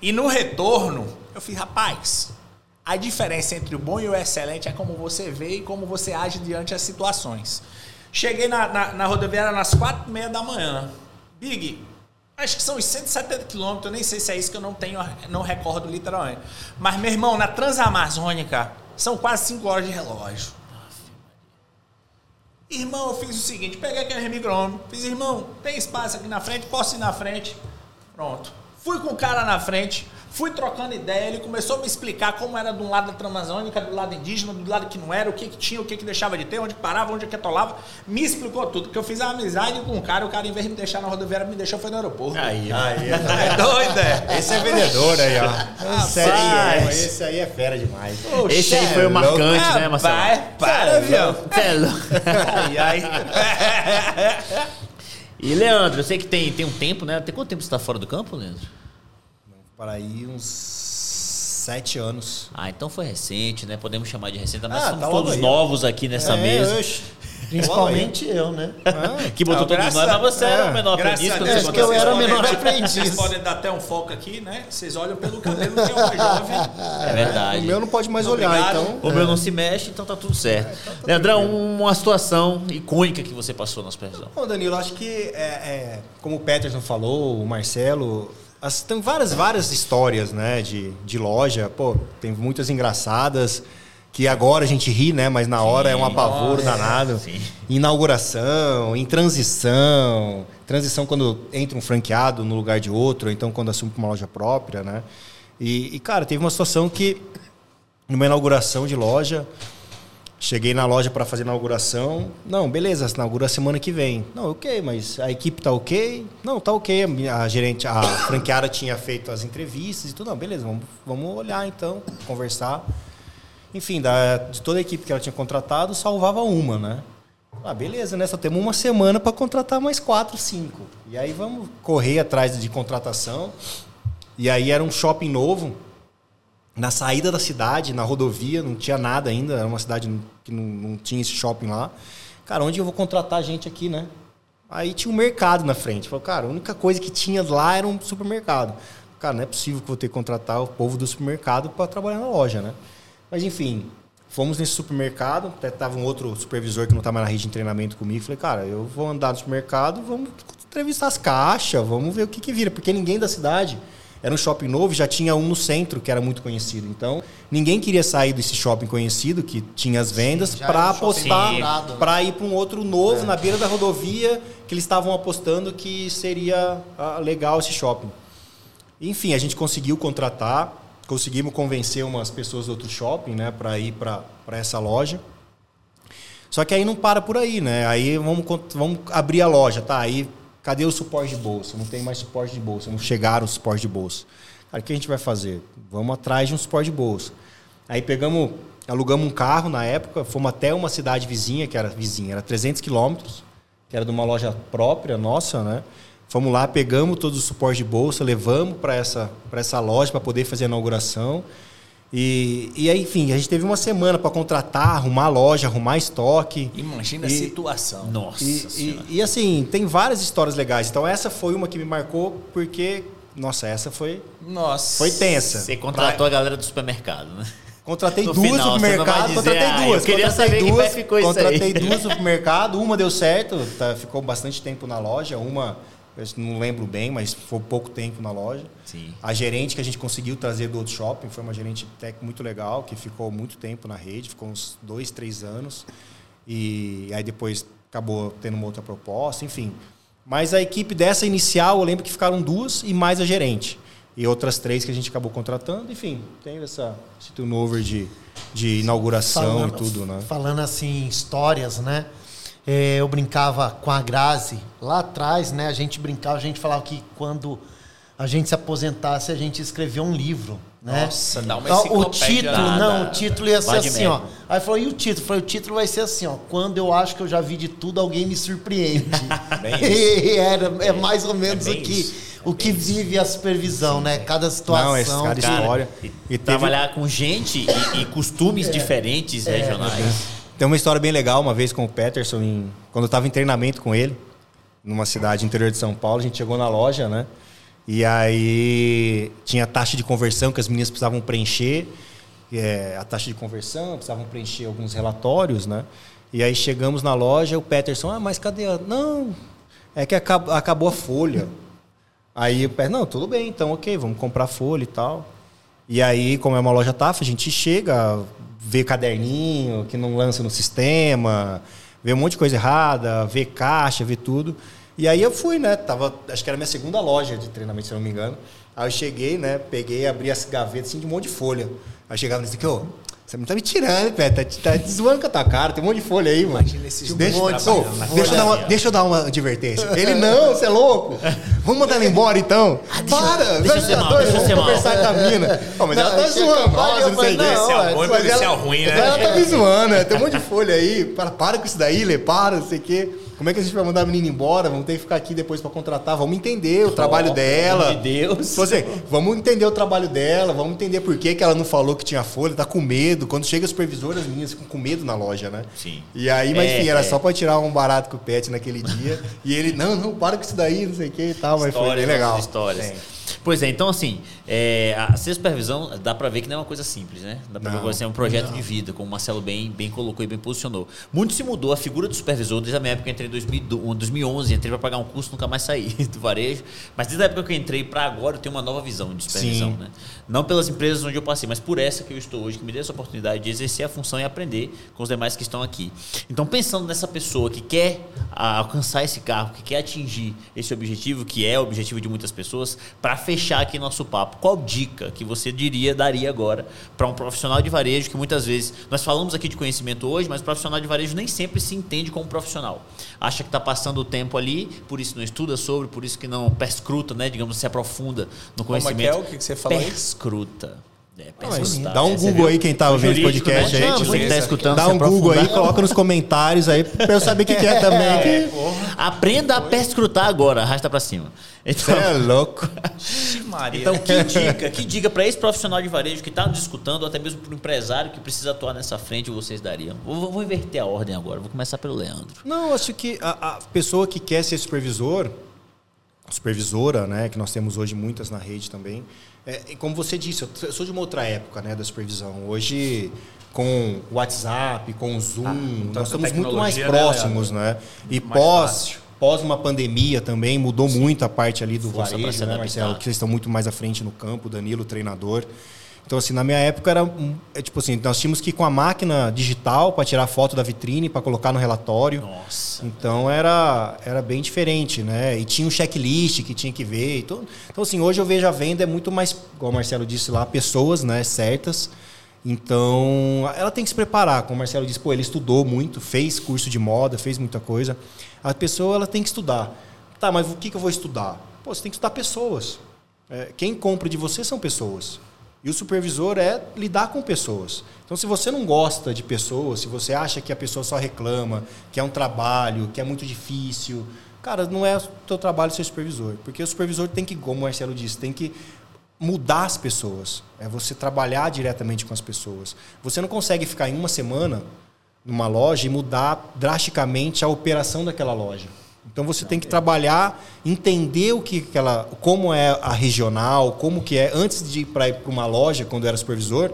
E no retorno, eu fiz, rapaz, a diferença entre o bom e o excelente é como você vê e como você age diante das situações. Cheguei na, na, na rodoviária nas quatro e meia da manhã. Big, acho que são os 170 quilômetros, eu nem sei se é isso que eu não tenho, não recordo literalmente. Mas, meu irmão, na Transamazônica, são quase 5 horas de relógio. Irmão, eu fiz o seguinte, peguei aquele micro fiz, irmão, tem espaço aqui na frente, posso ir na frente? Pronto. Fui com o cara na frente, Fui trocando ideia, ele começou a me explicar como era de um lado da Transamazônica, do lado indígena, do lado que não era, o que, que tinha, o que, que deixava de ter, onde parava, onde que atolava. Me explicou tudo, que eu fiz a amizade com o cara, o cara, em vez de me deixar na rodoviária, me deixou foi no aeroporto. Aí, aí. É doido, é? Esse é vendedor aí, ó. Esse aí é, esse aí é fera demais. Poxa, esse aí foi o marcante, né, Marcelo? Vai, para, avião. Ai, ai. E Leandro, eu sei que tem, tem um tempo, né? Tem quanto tempo você está fora do campo, Leandro? Para aí uns sete anos. Ah, então foi recente, né? Podemos chamar de recente. Mas ah, somos tá todos aí. novos aqui nessa é, mesa. Oxe. Principalmente eu, né? Ah, que botou todo mundo, mas você é, era o menor aprendiz. Quando você que eu era o menor aprendiz. Vocês podem dar até um foco aqui, né? Vocês olham pelo cabelo que é mais jovem. É verdade. O meu não pode mais Obrigado. olhar, então. O meu não se mexe, então tá tudo certo. É, então tá Leandrão, uma situação icônica que você passou na supervisão. Bom, Danilo, acho que, é, é, como o Peterson falou, o Marcelo, as, tem várias, várias histórias, né, de, de loja. Pô, tem muitas engraçadas que agora a gente ri, né? Mas na hora sim, é um apavoro é, danado. Sim. Inauguração, em transição, transição quando entra um franqueado no lugar de outro, ou então quando assume uma loja própria, né? E, e, cara, teve uma situação que numa inauguração de loja, cheguei na loja para fazer a inauguração. Não, beleza, inaugura semana que vem. Não, ok, mas a equipe tá ok? Não, tá ok. A gerente, a franqueada tinha feito as entrevistas e tudo. Não, beleza, vamos, vamos olhar então, conversar. Enfim, da, de toda a equipe que ela tinha contratado, salvava uma, né? Ah, beleza, né? Só temos uma semana para contratar mais quatro, cinco. E aí vamos correr atrás de contratação. E aí era um shopping novo, na saída da cidade, na rodovia, não tinha nada ainda, era uma cidade que não, não tinha esse shopping lá. Cara, onde eu vou contratar gente aqui, né? Aí tinha um mercado na frente. Falei, cara, a única coisa que tinha lá era um supermercado. Cara, não é possível que eu vou ter que contratar o povo do supermercado para trabalhar na loja, né? Mas enfim, fomos nesse supermercado, até tava um outro supervisor que não estava tá na rede de treinamento comigo. Falei, cara, eu vou andar no supermercado, vamos entrevistar as caixas, vamos ver o que, que vira, porque ninguém da cidade era um shopping novo, já tinha um no centro que era muito conhecido. Então, ninguém queria sair desse shopping conhecido, que tinha as vendas, para apostar, para ir para um outro novo, é. na beira da rodovia, que eles estavam apostando que seria ah, legal esse shopping. Enfim, a gente conseguiu contratar conseguimos convencer umas pessoas do outro shopping, né, para ir para essa loja. Só que aí não para por aí, né? Aí vamos, vamos abrir a loja, tá? Aí cadê o suporte de bolsa? Não tem mais suporte de bolsa, não chegaram o suporte de bolsa. Aí o que a gente vai fazer? Vamos atrás de um suporte de bolsa. Aí pegamos, alugamos um carro na época, fomos até uma cidade vizinha, que era vizinha, era 300 quilômetros, que era de uma loja própria nossa, né? Fomos lá, pegamos todo o suporte de bolsa, levamos para essa, essa loja para poder fazer a inauguração. E, e aí, enfim, a gente teve uma semana para contratar, arrumar a loja, arrumar estoque. Imagina e, a situação. Nossa. E, e, e, assim, tem várias histórias legais. Então, essa foi uma que me marcou, porque, nossa, essa foi. Nossa. Foi tensa. Você contratou pra... a galera do supermercado, né? Contratei no duas final, supermercados, contratei ah, duas. Eu queria contratei saber duas, que ficou contratei isso aí. duas supermercados, uma deu certo, tá, ficou bastante tempo na loja, uma eu não lembro bem, mas foi pouco tempo na loja. Sim. A gerente que a gente conseguiu trazer do outro shopping foi uma gerente tech muito legal, que ficou muito tempo na rede, ficou uns dois, três anos. E aí depois acabou tendo uma outra proposta, enfim. Mas a equipe dessa inicial, eu lembro que ficaram duas e mais a gerente. E outras três que a gente acabou contratando. Enfim, tem essa, esse turnover de, de inauguração falando, e tudo, né? Falando assim, histórias, né? É, eu brincava com a Grazi lá atrás, né? A gente brincava, a gente falava que quando a gente se aposentasse, a gente escrevia um livro. Né? Nossa, dá uma então, O título, não, o título ia ser assim, ó. Aí falou, e o título? Falei, o título vai ser assim, ó. Quando eu acho que eu já vi de tudo, alguém me surpreende. e era, é mais ou menos é o que. Isso. O que vive a supervisão, Sim, né? Cada situação. Não, cada história. E, e trabalhar com gente e, e costumes é, diferentes é, regionais. Tem uma história bem legal, uma vez com o Peterson, em, quando eu estava em treinamento com ele, numa cidade interior de São Paulo, a gente chegou na loja, né? E aí tinha taxa de conversão que as meninas precisavam preencher, é, a taxa de conversão, precisavam preencher alguns relatórios, né? E aí chegamos na loja, o Peterson, ah, mas cadê a... Não, é que acabou, acabou a folha. Aí o Peterson, não, tudo bem, então ok, vamos comprar folha e tal. E aí, como é uma loja TAF, a gente chega, vê caderninho que não lança no sistema, vê um monte de coisa errada, vê caixa, vê tudo. E aí eu fui, né? Tava, acho que era a minha segunda loja de treinamento, se não me engano. Aí eu cheguei, né? Peguei, abri as gavetas assim de um monte de folha. Aí chegava nesse aqui, ô, você não tá me tirando, pé, tá, tá zoando com a tua cara, tem um monte de folha aí, mano. Imagina esses deixa, oh, deixa, eu dar uma, deixa eu dar uma advertência. Ele, não, você é louco. Vamos mandar ela embora então? Ah, deixa, Para! Deixa eu ser mal, deixa eu ser mal. conversar com a mina. Mas não, ela tá zoando. Nossa, não sei o que. Esse é bom e esse é o ruim, né? Ela tá me zoando? Tem um monte de folha aí. Para, para com isso daí, Lê, para, não sei o quê. Como é que a gente vai mandar a menina embora? Vamos ter que ficar aqui depois para contratar. Vamos entender o oh, trabalho dela. De Deus. Você, vamos entender o trabalho dela, vamos entender por que, que ela não falou que tinha folha, tá com medo. Quando chega o supervisor, as meninas ficam com medo na loja, né? Sim. E aí, mas é, enfim, era é. só para tirar um barato com o pet naquele dia. e ele, não, não, para com isso daí, não sei o que e tal, mas foi bem legal. Histórias. Sim. Pois é, então assim, é, a ser supervisão dá para ver que não é uma coisa simples, né? Dá para ver que assim, é um projeto não. de vida, como o Marcelo bem, bem colocou e bem posicionou. Muito se mudou a figura do supervisor desde a minha época, eu entrei em 2011, entrei para pagar um curso, nunca mais saí do varejo. Mas desde a época que eu entrei para agora, eu tenho uma nova visão de supervisão, Sim. né? Não pelas empresas onde eu passei, mas por essa que eu estou hoje, que me deu essa oportunidade de exercer a função e aprender com os demais que estão aqui. Então, pensando nessa pessoa que quer alcançar esse carro, que quer atingir esse objetivo, que é o objetivo de muitas pessoas, para fechar aqui nosso papo, qual dica que você diria, daria agora para um profissional de varejo que muitas vezes, nós falamos aqui de conhecimento hoje, mas o profissional de varejo nem sempre se entende como profissional. Acha que está passando o tempo ali, por isso não estuda sobre, por isso que não perscruta, né, digamos, se aprofunda no conhecimento. Como é que é o que você falou? Perscruta. É, ah, dá um Google aí quem tá ouvindo esse podcast né? aí. Você que tá escutando, dá um Google aí, coloca nos comentários aí pra eu saber o que, que, é também. É, Aprenda a perscrutar agora, arrasta pra cima. Então, é louco. então, que dica, que dica para esse profissional de varejo que está nos escutando, ou até mesmo para o empresário que precisa atuar nessa frente, vocês dariam? Vou, vou inverter a ordem agora, vou começar pelo Leandro. Não, acho que a, a pessoa que quer ser supervisor, supervisora, né, que nós temos hoje muitas na rede também, é, como você disse, eu sou de uma outra época né, da supervisão. Hoje, com o WhatsApp, com o Zoom, ah, nós estamos muito mais né, próximos, né? E pós, pós uma pandemia também, mudou Sim. muito a parte ali do Força varejo, né, Marcelo? Que vocês estão muito mais à frente no campo, Danilo, treinador. Então, assim, na minha época era é, tipo assim, nós tínhamos que ir com a máquina digital para tirar foto da vitrine, para colocar no relatório. Nossa. Então era, era bem diferente, né? E tinha um checklist que tinha que ver. Então, então, assim, hoje eu vejo a venda é muito mais, como o Marcelo disse lá, pessoas, né, certas. Então, ela tem que se preparar. Como o Marcelo disse, pô, ele estudou muito, fez curso de moda, fez muita coisa. A pessoa ela tem que estudar. Tá, mas o que, que eu vou estudar? Pô, você tem que estudar pessoas. É, quem compra de você são pessoas. E o supervisor é lidar com pessoas. Então, se você não gosta de pessoas, se você acha que a pessoa só reclama, que é um trabalho, que é muito difícil, cara, não é o teu trabalho ser supervisor. Porque o supervisor tem que, como o Marcelo disse, tem que mudar as pessoas. É você trabalhar diretamente com as pessoas. Você não consegue ficar em uma semana numa loja e mudar drasticamente a operação daquela loja. Então você tem que trabalhar, entender o que ela, como é a regional, como que é. Antes de ir para uma loja, quando eu era supervisor,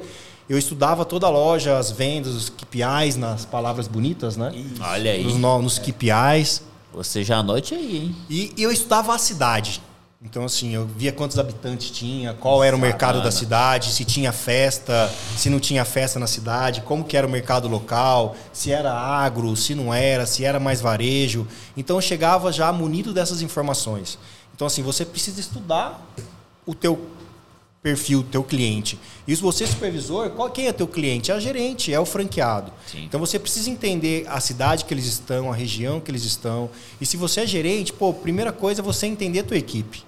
eu estudava toda a loja, as vendas, os KPIs, nas palavras bonitas, né? Olha aí. Nos, nos KPIs. Você já anote aí, hein? E, e eu estudava a cidade. Então, assim, eu via quantos habitantes tinha, qual era o mercado da cidade, se tinha festa, se não tinha festa na cidade, como que era o mercado local, se era agro, se não era, se era mais varejo. Então, eu chegava já munido dessas informações. Então, assim, você precisa estudar o teu perfil, teu cliente. E se você é supervisor, qual, quem é teu cliente? É o gerente, é o franqueado. Sim. Então você precisa entender a cidade que eles estão, a região que eles estão. E se você é gerente, pô, primeira coisa é você entender a tua equipe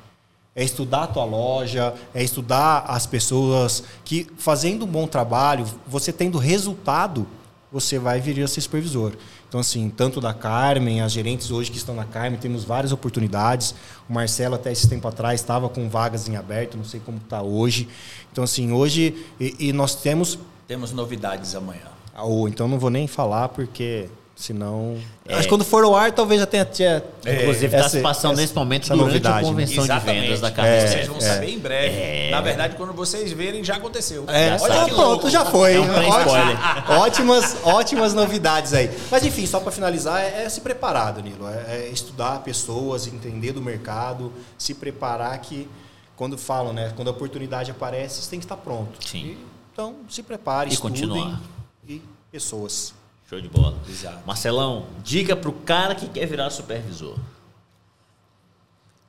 é estudar a tua loja, é estudar as pessoas que fazendo um bom trabalho, você tendo resultado, você vai vir a ser supervisor. Então, assim, tanto da Carmen, as gerentes hoje que estão na Carmen, temos várias oportunidades. O Marcelo, até esse tempo atrás, estava com vagas em aberto, não sei como está hoje. Então, assim, hoje, e, e nós temos... Temos novidades amanhã. Ah, ou, então não vou nem falar, porque Senão. É. Acho que quando for ao ar, talvez já tenha. tenha é. Inclusive, está se passando essa, nesse momento durante novidade, a convenção né? de vendas da Carmen. É. Vocês vão saber em breve. É. Na verdade, quando vocês verem, já aconteceu. É. Já Olha, pronto, já foi. É um ótimas, ótimas novidades aí. Mas enfim, só para finalizar, é, é, se preparar, Danilo. É, é, estudar pessoas, entender do mercado, se preparar que quando falam, né? Quando a oportunidade aparece, você tem que estar pronto. Sim. E, então, se prepare, e estudem. Continuar. E pessoas. Show de bola. Exato. Marcelão, dica pro cara que quer virar supervisor.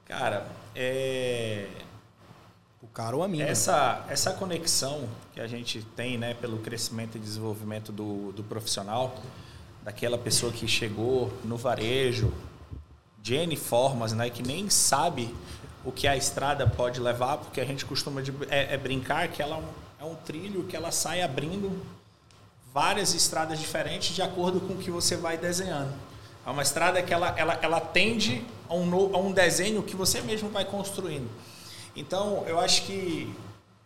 Cara, é. O cara ou a minha. Essa, essa conexão que a gente tem, né, pelo crescimento e desenvolvimento do, do profissional, daquela pessoa que chegou no varejo, de N formas, né, que nem sabe o que a estrada pode levar, porque a gente costuma de, é, é, brincar que ela é um trilho que ela sai abrindo várias estradas diferentes de acordo com o que você vai desenhando. É uma estrada que ela, ela, ela tende a um, a um desenho que você mesmo vai construindo. Então, eu acho que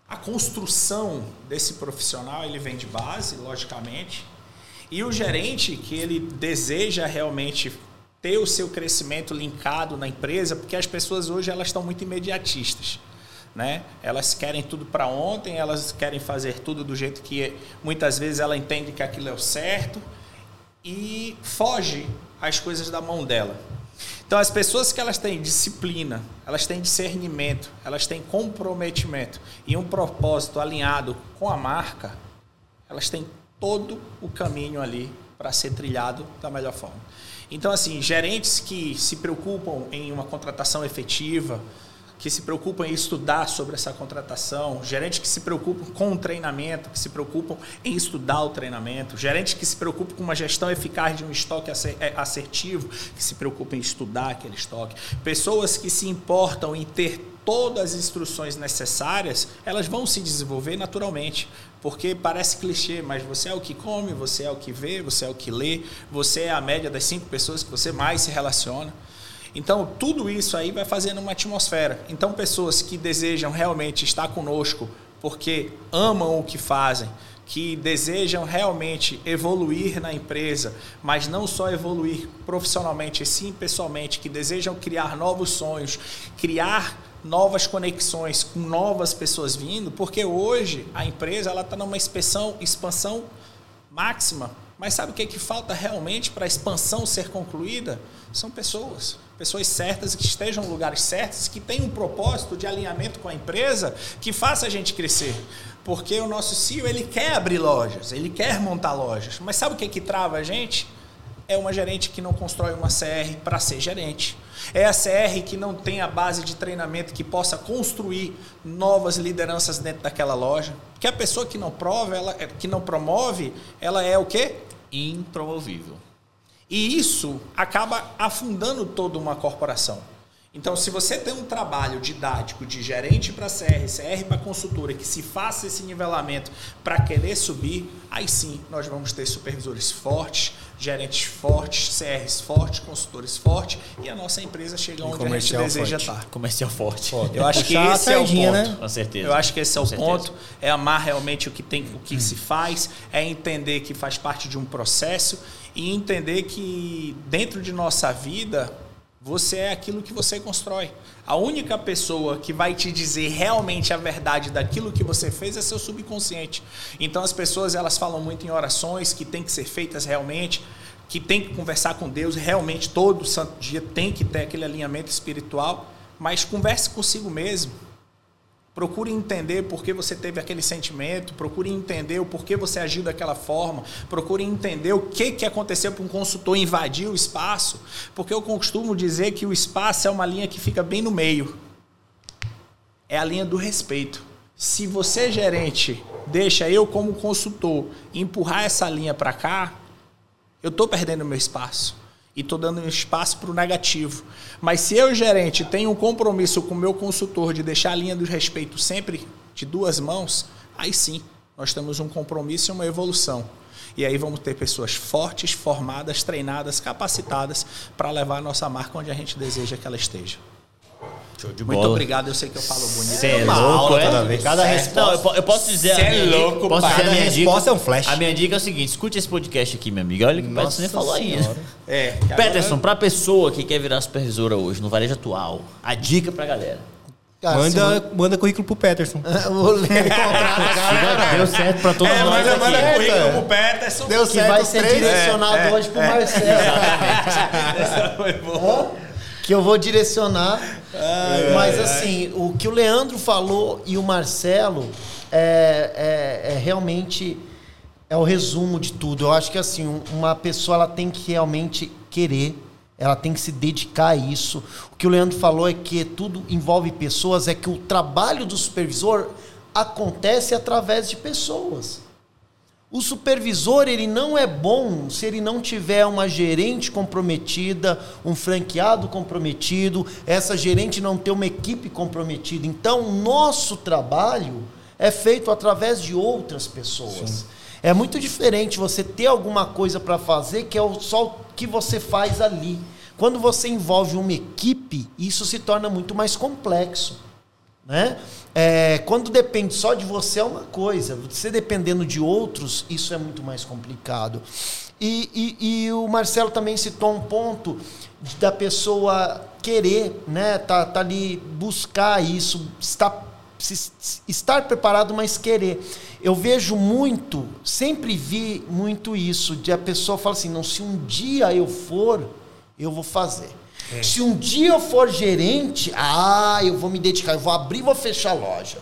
a construção desse profissional ele vem de base, logicamente, e o gerente que ele deseja realmente ter o seu crescimento linkado na empresa, porque as pessoas hoje elas estão muito imediatistas. Né? Elas querem tudo para ontem, elas querem fazer tudo do jeito que muitas vezes ela entende que aquilo é o certo e foge as coisas da mão dela. Então, as pessoas que elas têm disciplina, elas têm discernimento, elas têm comprometimento e um propósito alinhado com a marca, elas têm todo o caminho ali para ser trilhado da melhor forma. Então, assim, gerentes que se preocupam em uma contratação efetiva, que se preocupam em estudar sobre essa contratação, gerentes que se preocupam com o treinamento, que se preocupam em estudar o treinamento, gerentes que se preocupam com uma gestão eficaz de um estoque é, assertivo, que se preocupam em estudar aquele estoque, pessoas que se importam em ter todas as instruções necessárias, elas vão se desenvolver naturalmente. Porque parece clichê, mas você é o que come, você é o que vê, você é o que lê, você é a média das cinco pessoas que você mais se relaciona. Então, tudo isso aí vai fazendo uma atmosfera. Então, pessoas que desejam realmente estar conosco porque amam o que fazem, que desejam realmente evoluir na empresa, mas não só evoluir profissionalmente, sim pessoalmente, que desejam criar novos sonhos, criar novas conexões com novas pessoas vindo, porque hoje a empresa ela está numa expansão, expansão máxima. Mas sabe o que, é que falta realmente para a expansão ser concluída? São pessoas pessoas certas que estejam em lugares certos, que tenham um propósito de alinhamento com a empresa que faça a gente crescer. Porque o nosso CEO, ele quer abrir lojas, ele quer montar lojas. Mas sabe o que, que trava a gente? É uma gerente que não constrói uma CR para ser gerente. É a CR que não tem a base de treinamento que possa construir novas lideranças dentro daquela loja. Que a pessoa que não prova, ela, que não promove, ela é o quê? Impromovível. E isso acaba afundando toda uma corporação. Então, se você tem um trabalho didático de gerente para CR, CR para consultora, que se faça esse nivelamento para querer subir, aí sim nós vamos ter supervisores fortes, gerentes fortes, CRs fortes, consultores fortes e a nossa empresa chega onde a gente deseja forte. estar. Comercial forte. Eu acho que esse é o ponto. Né? Com certeza. Eu acho que esse é o ponto. É amar realmente o que tem, o que hum. se faz, é entender que faz parte de um processo e entender que dentro de nossa vida você é aquilo que você constrói. A única pessoa que vai te dizer realmente a verdade daquilo que você fez é seu subconsciente. Então as pessoas elas falam muito em orações que tem que ser feitas realmente, que tem que conversar com Deus realmente todo santo dia, tem que ter aquele alinhamento espiritual, mas converse consigo mesmo. Procure entender por que você teve aquele sentimento, procure entender o porquê você agiu daquela forma, procure entender o que, que aconteceu para um consultor invadir o espaço, porque eu costumo dizer que o espaço é uma linha que fica bem no meio. É a linha do respeito. Se você, gerente, deixa eu, como consultor, empurrar essa linha para cá, eu estou perdendo meu espaço e estou dando espaço para o negativo. Mas se eu, gerente, tenho um compromisso com o meu consultor de deixar a linha do respeito sempre de duas mãos, aí sim, nós temos um compromisso e uma evolução. E aí vamos ter pessoas fortes, formadas, treinadas, capacitadas para levar a nossa marca onde a gente deseja que ela esteja. Show de bola. Muito obrigado, eu sei que eu falo bonito. Você é, é louco, aula, é? Toda vez. Cada resposta. Não, eu, posso dizer. Você é louco, posso dizer a minha resposta dica, é um flash. A minha dica é o seguinte: escute esse podcast aqui, meu amigo. Olha o que o Peterson nem falou ainda. É. Peterson, para a pessoa que quer virar supervisora hoje, no varejo atual, a dica para a galera. Cara, manda, você... manda currículo pro Peterson. Vou ler Deu certo pra todos é, nós manda, manda currículo pro Peterson. Deu certo. Que vai ser direcionado é, hoje pro é, Marcelo. Exatamente. Essa foi boa que eu vou direcionar. Ai, mas assim, o que o Leandro falou e o Marcelo é, é, é, realmente é o resumo de tudo. Eu acho que assim, uma pessoa ela tem que realmente querer, ela tem que se dedicar a isso. O que o Leandro falou é que tudo envolve pessoas, é que o trabalho do supervisor acontece através de pessoas. O supervisor ele não é bom se ele não tiver uma gerente comprometida, um franqueado comprometido, essa gerente não ter uma equipe comprometida. Então, nosso trabalho é feito através de outras pessoas. Sim. É muito diferente você ter alguma coisa para fazer que é só o que você faz ali. Quando você envolve uma equipe, isso se torna muito mais complexo. Né? É, quando depende só de você é uma coisa, você dependendo de outros, isso é muito mais complicado. E, e, e o Marcelo também citou um ponto da pessoa querer, né? Tá, tá ali buscar isso, estar, estar preparado, mas querer. Eu vejo muito, sempre vi muito isso, de a pessoa falar assim, não, se um dia eu for, eu vou fazer. É. Se um dia eu for gerente, ah, eu vou me dedicar, eu vou abrir, vou fechar a loja.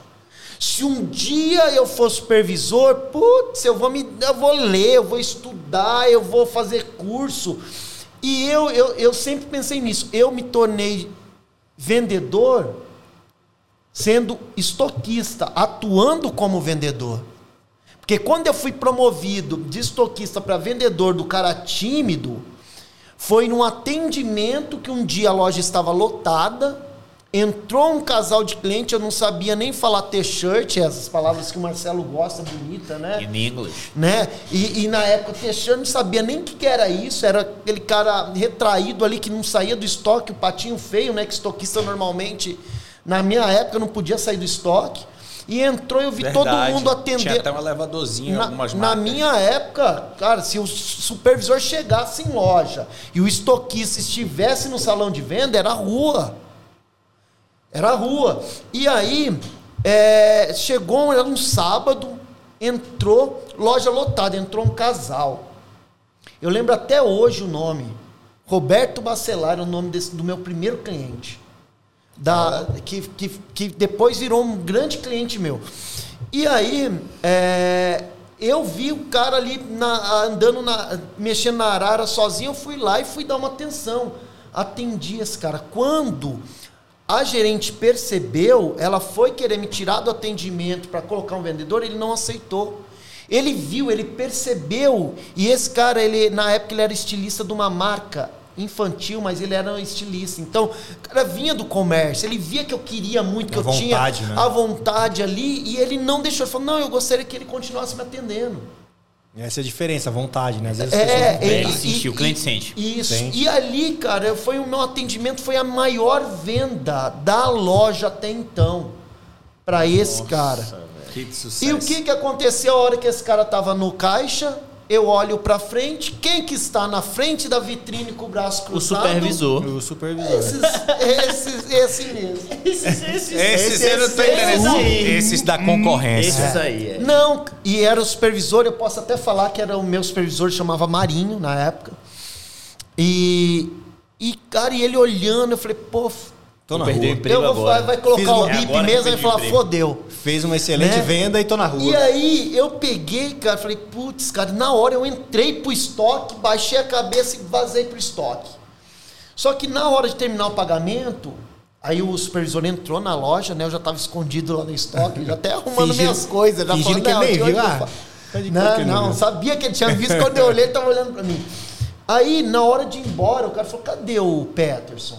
Se um dia eu for supervisor, putz, eu vou me, eu vou ler, eu vou estudar, eu vou fazer curso. E eu, eu, eu sempre pensei nisso. Eu me tornei vendedor sendo estoquista, atuando como vendedor. Porque quando eu fui promovido de estoquista para vendedor do cara tímido, foi num atendimento que um dia a loja estava lotada, entrou um casal de cliente, eu não sabia nem falar t-shirt, essas palavras que o Marcelo gosta, bonita, né? In English. Né? E, e na época t-shirt não sabia nem o que, que, era isso, era aquele cara retraído ali que não saía do estoque, o patinho feio, né? Que estoquista normalmente, na minha época, não podia sair do estoque. E entrou e eu vi Verdade. todo mundo atender. Tinha até um elevadorzinho na, algumas marcas. Na minha época, cara, se o supervisor chegasse em loja e o estoquista estivesse no salão de venda, era rua. Era rua. E aí, é, chegou, era um sábado, entrou, loja lotada, entrou um casal. Eu lembro até hoje o nome. Roberto Bacelar era o nome desse, do meu primeiro cliente da, que, que, que depois virou um grande cliente meu. E aí, é, eu vi o cara ali na, andando, na, mexendo na arara sozinho, eu fui lá e fui dar uma atenção. Atendi esse cara. Quando a gerente percebeu, ela foi querer me tirar do atendimento para colocar um vendedor, ele não aceitou. Ele viu, ele percebeu, e esse cara, ele na época ele era estilista de uma marca infantil, mas ele era um estilista. Então, o cara vinha do comércio, ele via que eu queria muito, que a eu vontade, tinha né? a vontade ali, e ele não deixou. Ele falou, não, eu gostaria que ele continuasse me atendendo. Essa é a diferença, a vontade, né? Às vezes é, ele sente, o cliente sente. Isso. Sente. E ali, cara, foi o meu atendimento foi a maior venda da loja até então para esse cara. Que sucesso. E o que que aconteceu a hora que esse cara tava no caixa? Eu olho para frente, quem que está na frente da vitrine com o braço cruzado? O supervisor. O supervisor. Esses, esses, esse mesmo. Esses, esses, esses, esses, eu tô entendendo. Esses da concorrência. Esses aí, é. Não, e era o supervisor, eu posso até falar que era o meu supervisor, chamava Marinho na época. E, e cara, e ele olhando, eu falei, pô, Tô na rua. Eu vou, vai colocar uma... o bip é mesmo e falar, fodeu. Fez uma excelente né? venda e tô na rua. E aí eu peguei, cara, falei, putz, cara, na hora eu entrei pro estoque, baixei a cabeça e vazei pro estoque. Só que na hora de terminar o pagamento, aí o supervisor entrou na loja, né? Eu já tava escondido lá no estoque, já até arrumando fingindo, minhas coisas. Já fingindo falando, que ele nem viu, ah, Não, não, não, sabia que ele tinha visto, quando eu olhei ele tava olhando pra mim. Aí, na hora de ir embora, o cara falou, cadê o Peterson?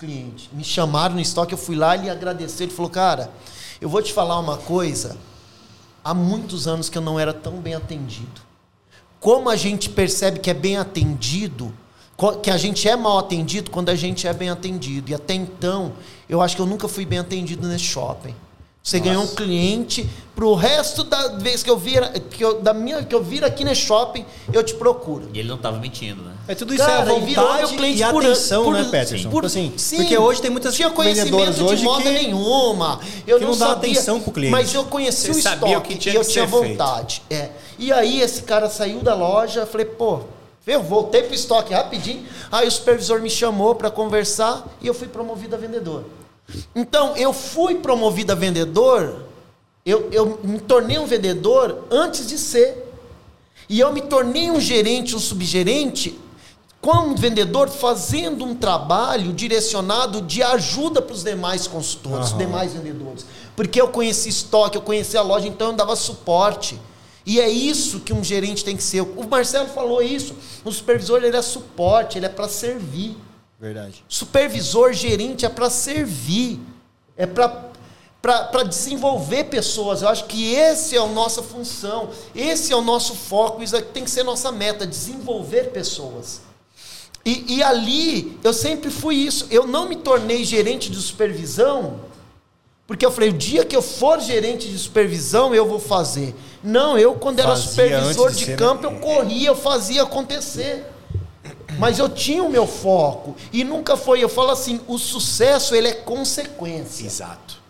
Cliente. Me chamaram no estoque, eu fui lá e agradeci. Ele falou, cara, eu vou te falar uma coisa. Há muitos anos que eu não era tão bem atendido. Como a gente percebe que é bem atendido, que a gente é mal atendido quando a gente é bem atendido. E até então, eu acho que eu nunca fui bem atendido nesse shopping. Você Nossa. ganhou um cliente pro resto da vez que eu vir, que eu, da minha, que eu vir aqui no shopping, eu te procuro. E ele não estava mentindo, né? É tudo isso Cara, é vontade e atenção, por, né, Peterson? Por, assim, sim, porque hoje tem muitas tinha conhecimento hoje de moda que, nenhuma. Eu que não, não dá sabia, atenção pro cliente. Mas eu conheci Você o estoque que e eu tinha vontade. É. E aí esse cara saiu da loja, falei, pô, eu voltei pro estoque rapidinho. Aí o supervisor me chamou para conversar e eu fui promovido a vendedor. Então, eu fui promovido a vendedor, eu, eu me tornei um vendedor antes de ser. E eu me tornei um gerente, um subgerente, como vendedor, fazendo um trabalho direcionado de ajuda para os demais consultores, uhum. os demais vendedores. Porque eu conheci estoque, eu conheci a loja, então eu dava suporte. E é isso que um gerente tem que ser. O Marcelo falou isso. O supervisor ele é suporte, ele é para servir. Verdade. Supervisor, gerente é para servir. É para desenvolver pessoas. Eu acho que esse é a nossa função, esse é o nosso foco, isso tem que ser nossa meta, desenvolver pessoas. E, e ali eu sempre fui isso. Eu não me tornei gerente de supervisão porque eu falei, o dia que eu for gerente de supervisão, eu vou fazer. Não, eu, quando era supervisor de, de campo, eu corria, eu fazia acontecer. Mas eu tinha o meu foco. E nunca foi. Eu falo assim: o sucesso ele é consequência. Exato.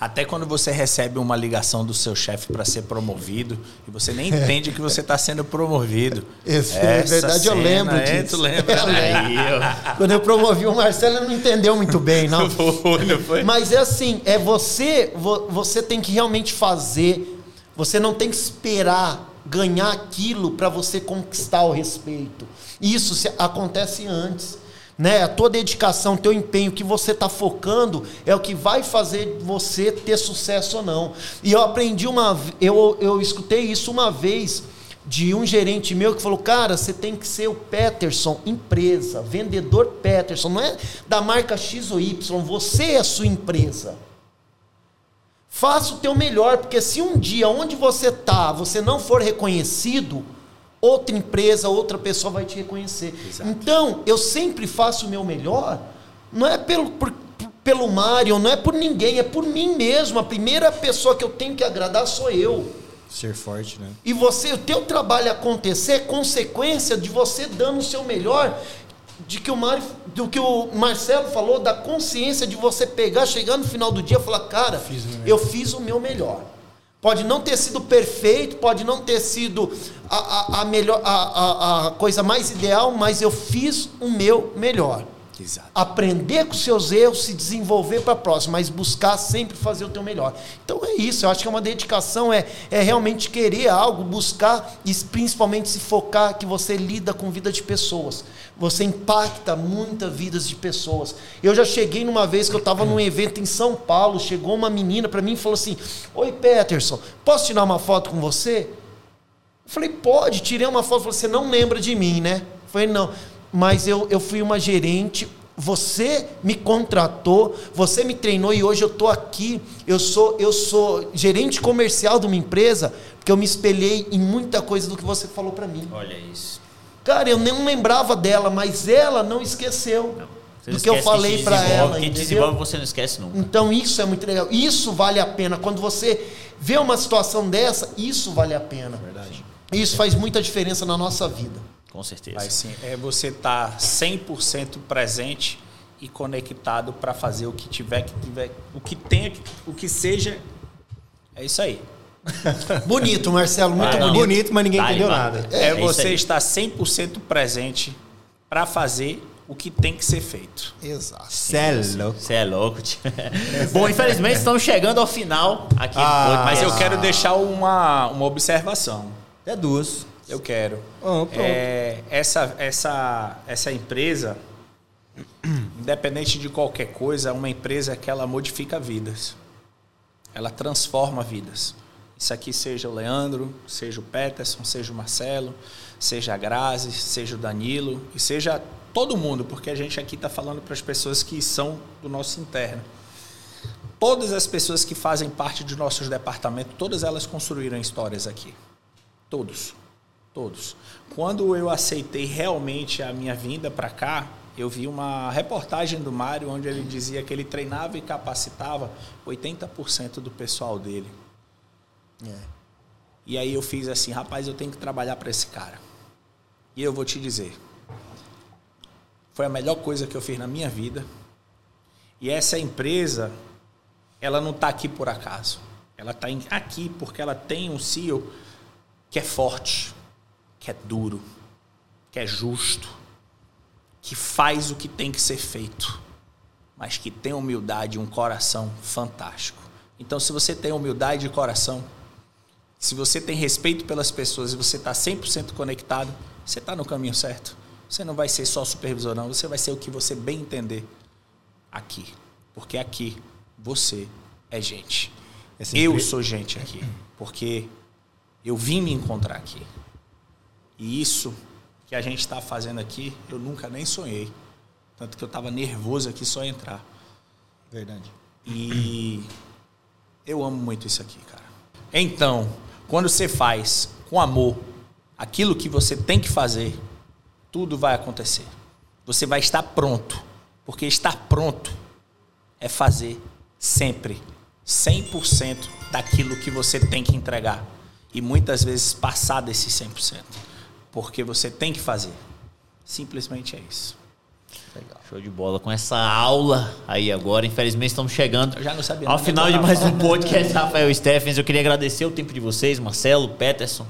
Até quando você recebe uma ligação do seu chefe para ser promovido e você nem é. entende que você está sendo promovido. Isso, é verdade, eu lembro disso. É, tu lembra? Eu lembro. Quando eu promovi o Marcelo, ele não entendeu muito bem, não. Foi, não foi? Mas é assim, é você, você tem que realmente fazer. Você não tem que esperar ganhar aquilo para você conquistar o respeito. Isso acontece antes né? A tua dedicação, teu empenho, que você está focando é o que vai fazer você ter sucesso ou não. E eu aprendi uma, eu, eu escutei isso uma vez de um gerente meu que falou: Cara, você tem que ser o Peterson, empresa, vendedor Peterson, não é da marca X ou Y, você é a sua empresa. Faça o teu melhor, porque se um dia onde você está você não for reconhecido, outra empresa, outra pessoa vai te reconhecer. Exato. Então, eu sempre faço o meu melhor, não é pelo, por, pelo Mário, não é por ninguém, é por mim mesmo. A primeira pessoa que eu tenho que agradar sou eu. Ser forte, né? E você, o teu trabalho acontecer é consequência de você dando o seu melhor, de que o Mário, do que o Marcelo falou, da consciência de você pegar, chegar no final do dia e falar, cara, fiz eu fiz o meu melhor. Pode não ter sido perfeito, pode não ter sido a, a, a melhor, a, a, coisa mais ideal, mas eu fiz o meu melhor. Exato. Aprender com seus erros, se desenvolver para a próxima, mas buscar sempre fazer o teu melhor. Então é isso, eu acho que é uma dedicação, é, é realmente querer algo, buscar e principalmente se focar que você lida com vida de pessoas. Você impacta muitas vidas de pessoas. Eu já cheguei numa vez que eu estava num evento em São Paulo, chegou uma menina para mim e falou assim: Oi Peterson, posso tirar uma foto com você? Eu falei, pode, tirei uma foto. Você não lembra de mim, né? Eu falei, não mas eu, eu fui uma gerente. Você me contratou, você me treinou e hoje eu estou aqui. Eu sou, eu sou gerente comercial de uma empresa porque eu me espelhei em muita coisa do que você falou para mim. Olha isso. Cara, eu nem lembrava dela, mas ela não esqueceu. Não do que eu falei para ela. Quem desenvolve você não esquece nunca. Então isso é muito legal. Isso vale a pena. Quando você vê uma situação dessa, isso vale a pena. Verdade. Isso faz muita diferença na nossa vida. Com certeza. Mas sim, é você estar tá 100% presente e conectado para fazer o que tiver que tiver, o que tenha, o que seja. É isso aí. bonito, Marcelo, muito bonito. bonito. mas ninguém entendeu nada. É, é você estar 100% presente para fazer o que tem que ser feito. Exato. Você é louco. Você é louco. Bom, infelizmente estamos chegando ao final aqui. Ah, mas eu quero deixar uma, uma observação. É duas. Eu quero. Oh, é, essa, essa, essa empresa, independente de qualquer coisa, é uma empresa que ela modifica vidas. Ela transforma vidas. Isso aqui seja o Leandro, seja o Peterson, seja o Marcelo, seja a Grazi, seja o Danilo e seja todo mundo, porque a gente aqui está falando para as pessoas que são do nosso interno. Todas as pessoas que fazem parte de nossos departamentos, todas elas construíram histórias aqui. Todos. Todos. Quando eu aceitei realmente a minha vinda para cá, eu vi uma reportagem do Mário onde ele dizia que ele treinava e capacitava 80% do pessoal dele. É. E aí eu fiz assim, rapaz, eu tenho que trabalhar para esse cara. E eu vou te dizer, foi a melhor coisa que eu fiz na minha vida. E essa empresa, ela não está aqui por acaso. Ela está aqui porque ela tem um CEO que é forte, que é duro, que é justo, que faz o que tem que ser feito, mas que tem humildade e um coração fantástico. Então, se você tem humildade de coração, se você tem respeito pelas pessoas e você está 100% conectado, você está no caminho certo. Você não vai ser só supervisor, não. Você vai ser o que você bem entender aqui. Porque aqui você é gente. Essa Eu sou gente aqui. Porque Eu vim me encontrar aqui. E isso que a gente está fazendo aqui, eu nunca nem sonhei. Tanto que eu estava nervoso aqui só entrar. Verdade. E eu amo muito isso aqui, cara. Então, quando você faz com amor aquilo que você tem que fazer, tudo vai acontecer. Você vai estar pronto. Porque estar pronto é fazer sempre 100% daquilo que você tem que entregar. E muitas vezes passar desse 100%. Porque você tem que fazer. Simplesmente é isso. Legal. Show de bola. Com essa aula aí agora, infelizmente estamos chegando Eu já não sabia ao final de mais um podcast Rafael Stephens. Eu queria agradecer o tempo de vocês, Marcelo, Peterson,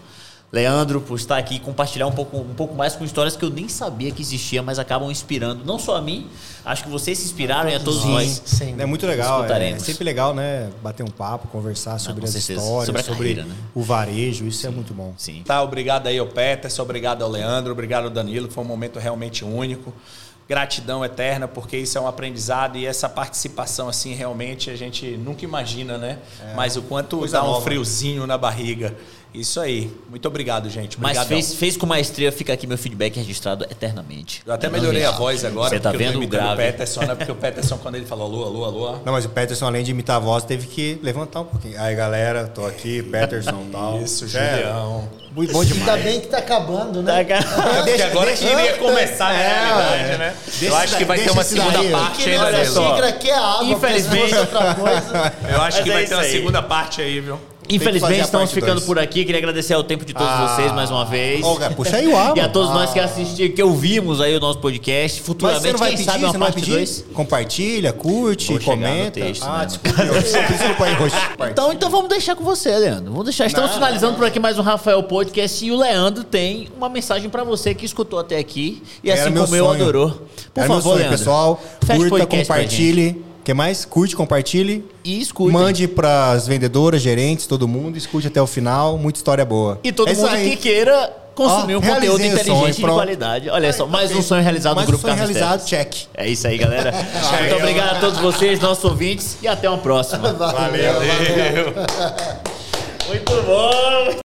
Leandro, por estar aqui e compartilhar um pouco, um pouco mais com histórias que eu nem sabia que existia, mas acabam inspirando não só a mim, acho que vocês se inspiraram e a todos Sim, nós. sim. É muito legal. É, Escutaremos. sempre legal, né? Bater um papo, conversar sobre com as certeza. histórias, Sobre sobre, a carreira, né? o varejo. Isso é muito bom. Sim. Tá, obrigado aí ao Peterson, obrigado ao Leandro, obrigado ao Danilo, foi um momento realmente único. Gratidão eterna, porque isso é um aprendizado e essa participação, assim, realmente a gente nunca imagina, né? Mas o quanto dá um nova. friozinho na barriga. Isso aí. Muito obrigado, gente. Mas fez, fez com maestria, fica aqui meu feedback registrado eternamente. Eu até melhorei a voz agora, Você tá vendo o grave? Peterson, né? Porque o Peterson, quando ele falou alô, alô, alô, Não, mas o Peterson, além de imitar a voz, teve que levantar um pouquinho. Aí, galera, tô aqui, Peterson e tal. Isso, É, Julião. Muito bom Ainda demais. bem que tá acabando, né? Tá, É porque agora que ia começar a realidade, né? Eu acho que vai ter uma deixa segunda daí. parte nossa Danilo. xícara aqui é água. Infelizmente-. Eu acho Mas que é vai isso ter uma segunda parte aí, viu? Infelizmente, estamos ficando dois. por aqui. Queria agradecer ao tempo de todos Ah. vocês mais uma vez. Cara, puxa aí o ar, E a todos nós que assistiram, que ouvimos aí o nosso podcast. Futuramente, não quem pedir? sabe uma não parte pedir? 2. Compartilha, curte, Vou comenta. texto, ah, né, desculpa. eu- Roxo. Então, então vamos deixar com você, Leandro. Vamos deixar. Estamos finalizando por aqui mais um Rafael Podcast e o Leandro tem uma mensagem pra você que escutou até aqui e Era assim como eu sonho. adorou. Por Era favor, sonho, Leandro. pessoal. curta, compartilhe. Que mais? Curte, compartilhe. E escute. Mande pras vendedoras, gerentes, todo mundo. Escute até o final. Muita história boa. E todo É mundo que queira consumir Ó, um conteúdo inteligente sonho, e de pronto. qualidade. Olha só, mais um sonho realizado Mais no um Grupo sonho Carlos realizado, check. É isso aí, galera. Muito obrigado a todos vocês, nossos ouvintes, e até uma próxima. Valeu, valeu. Muito bom.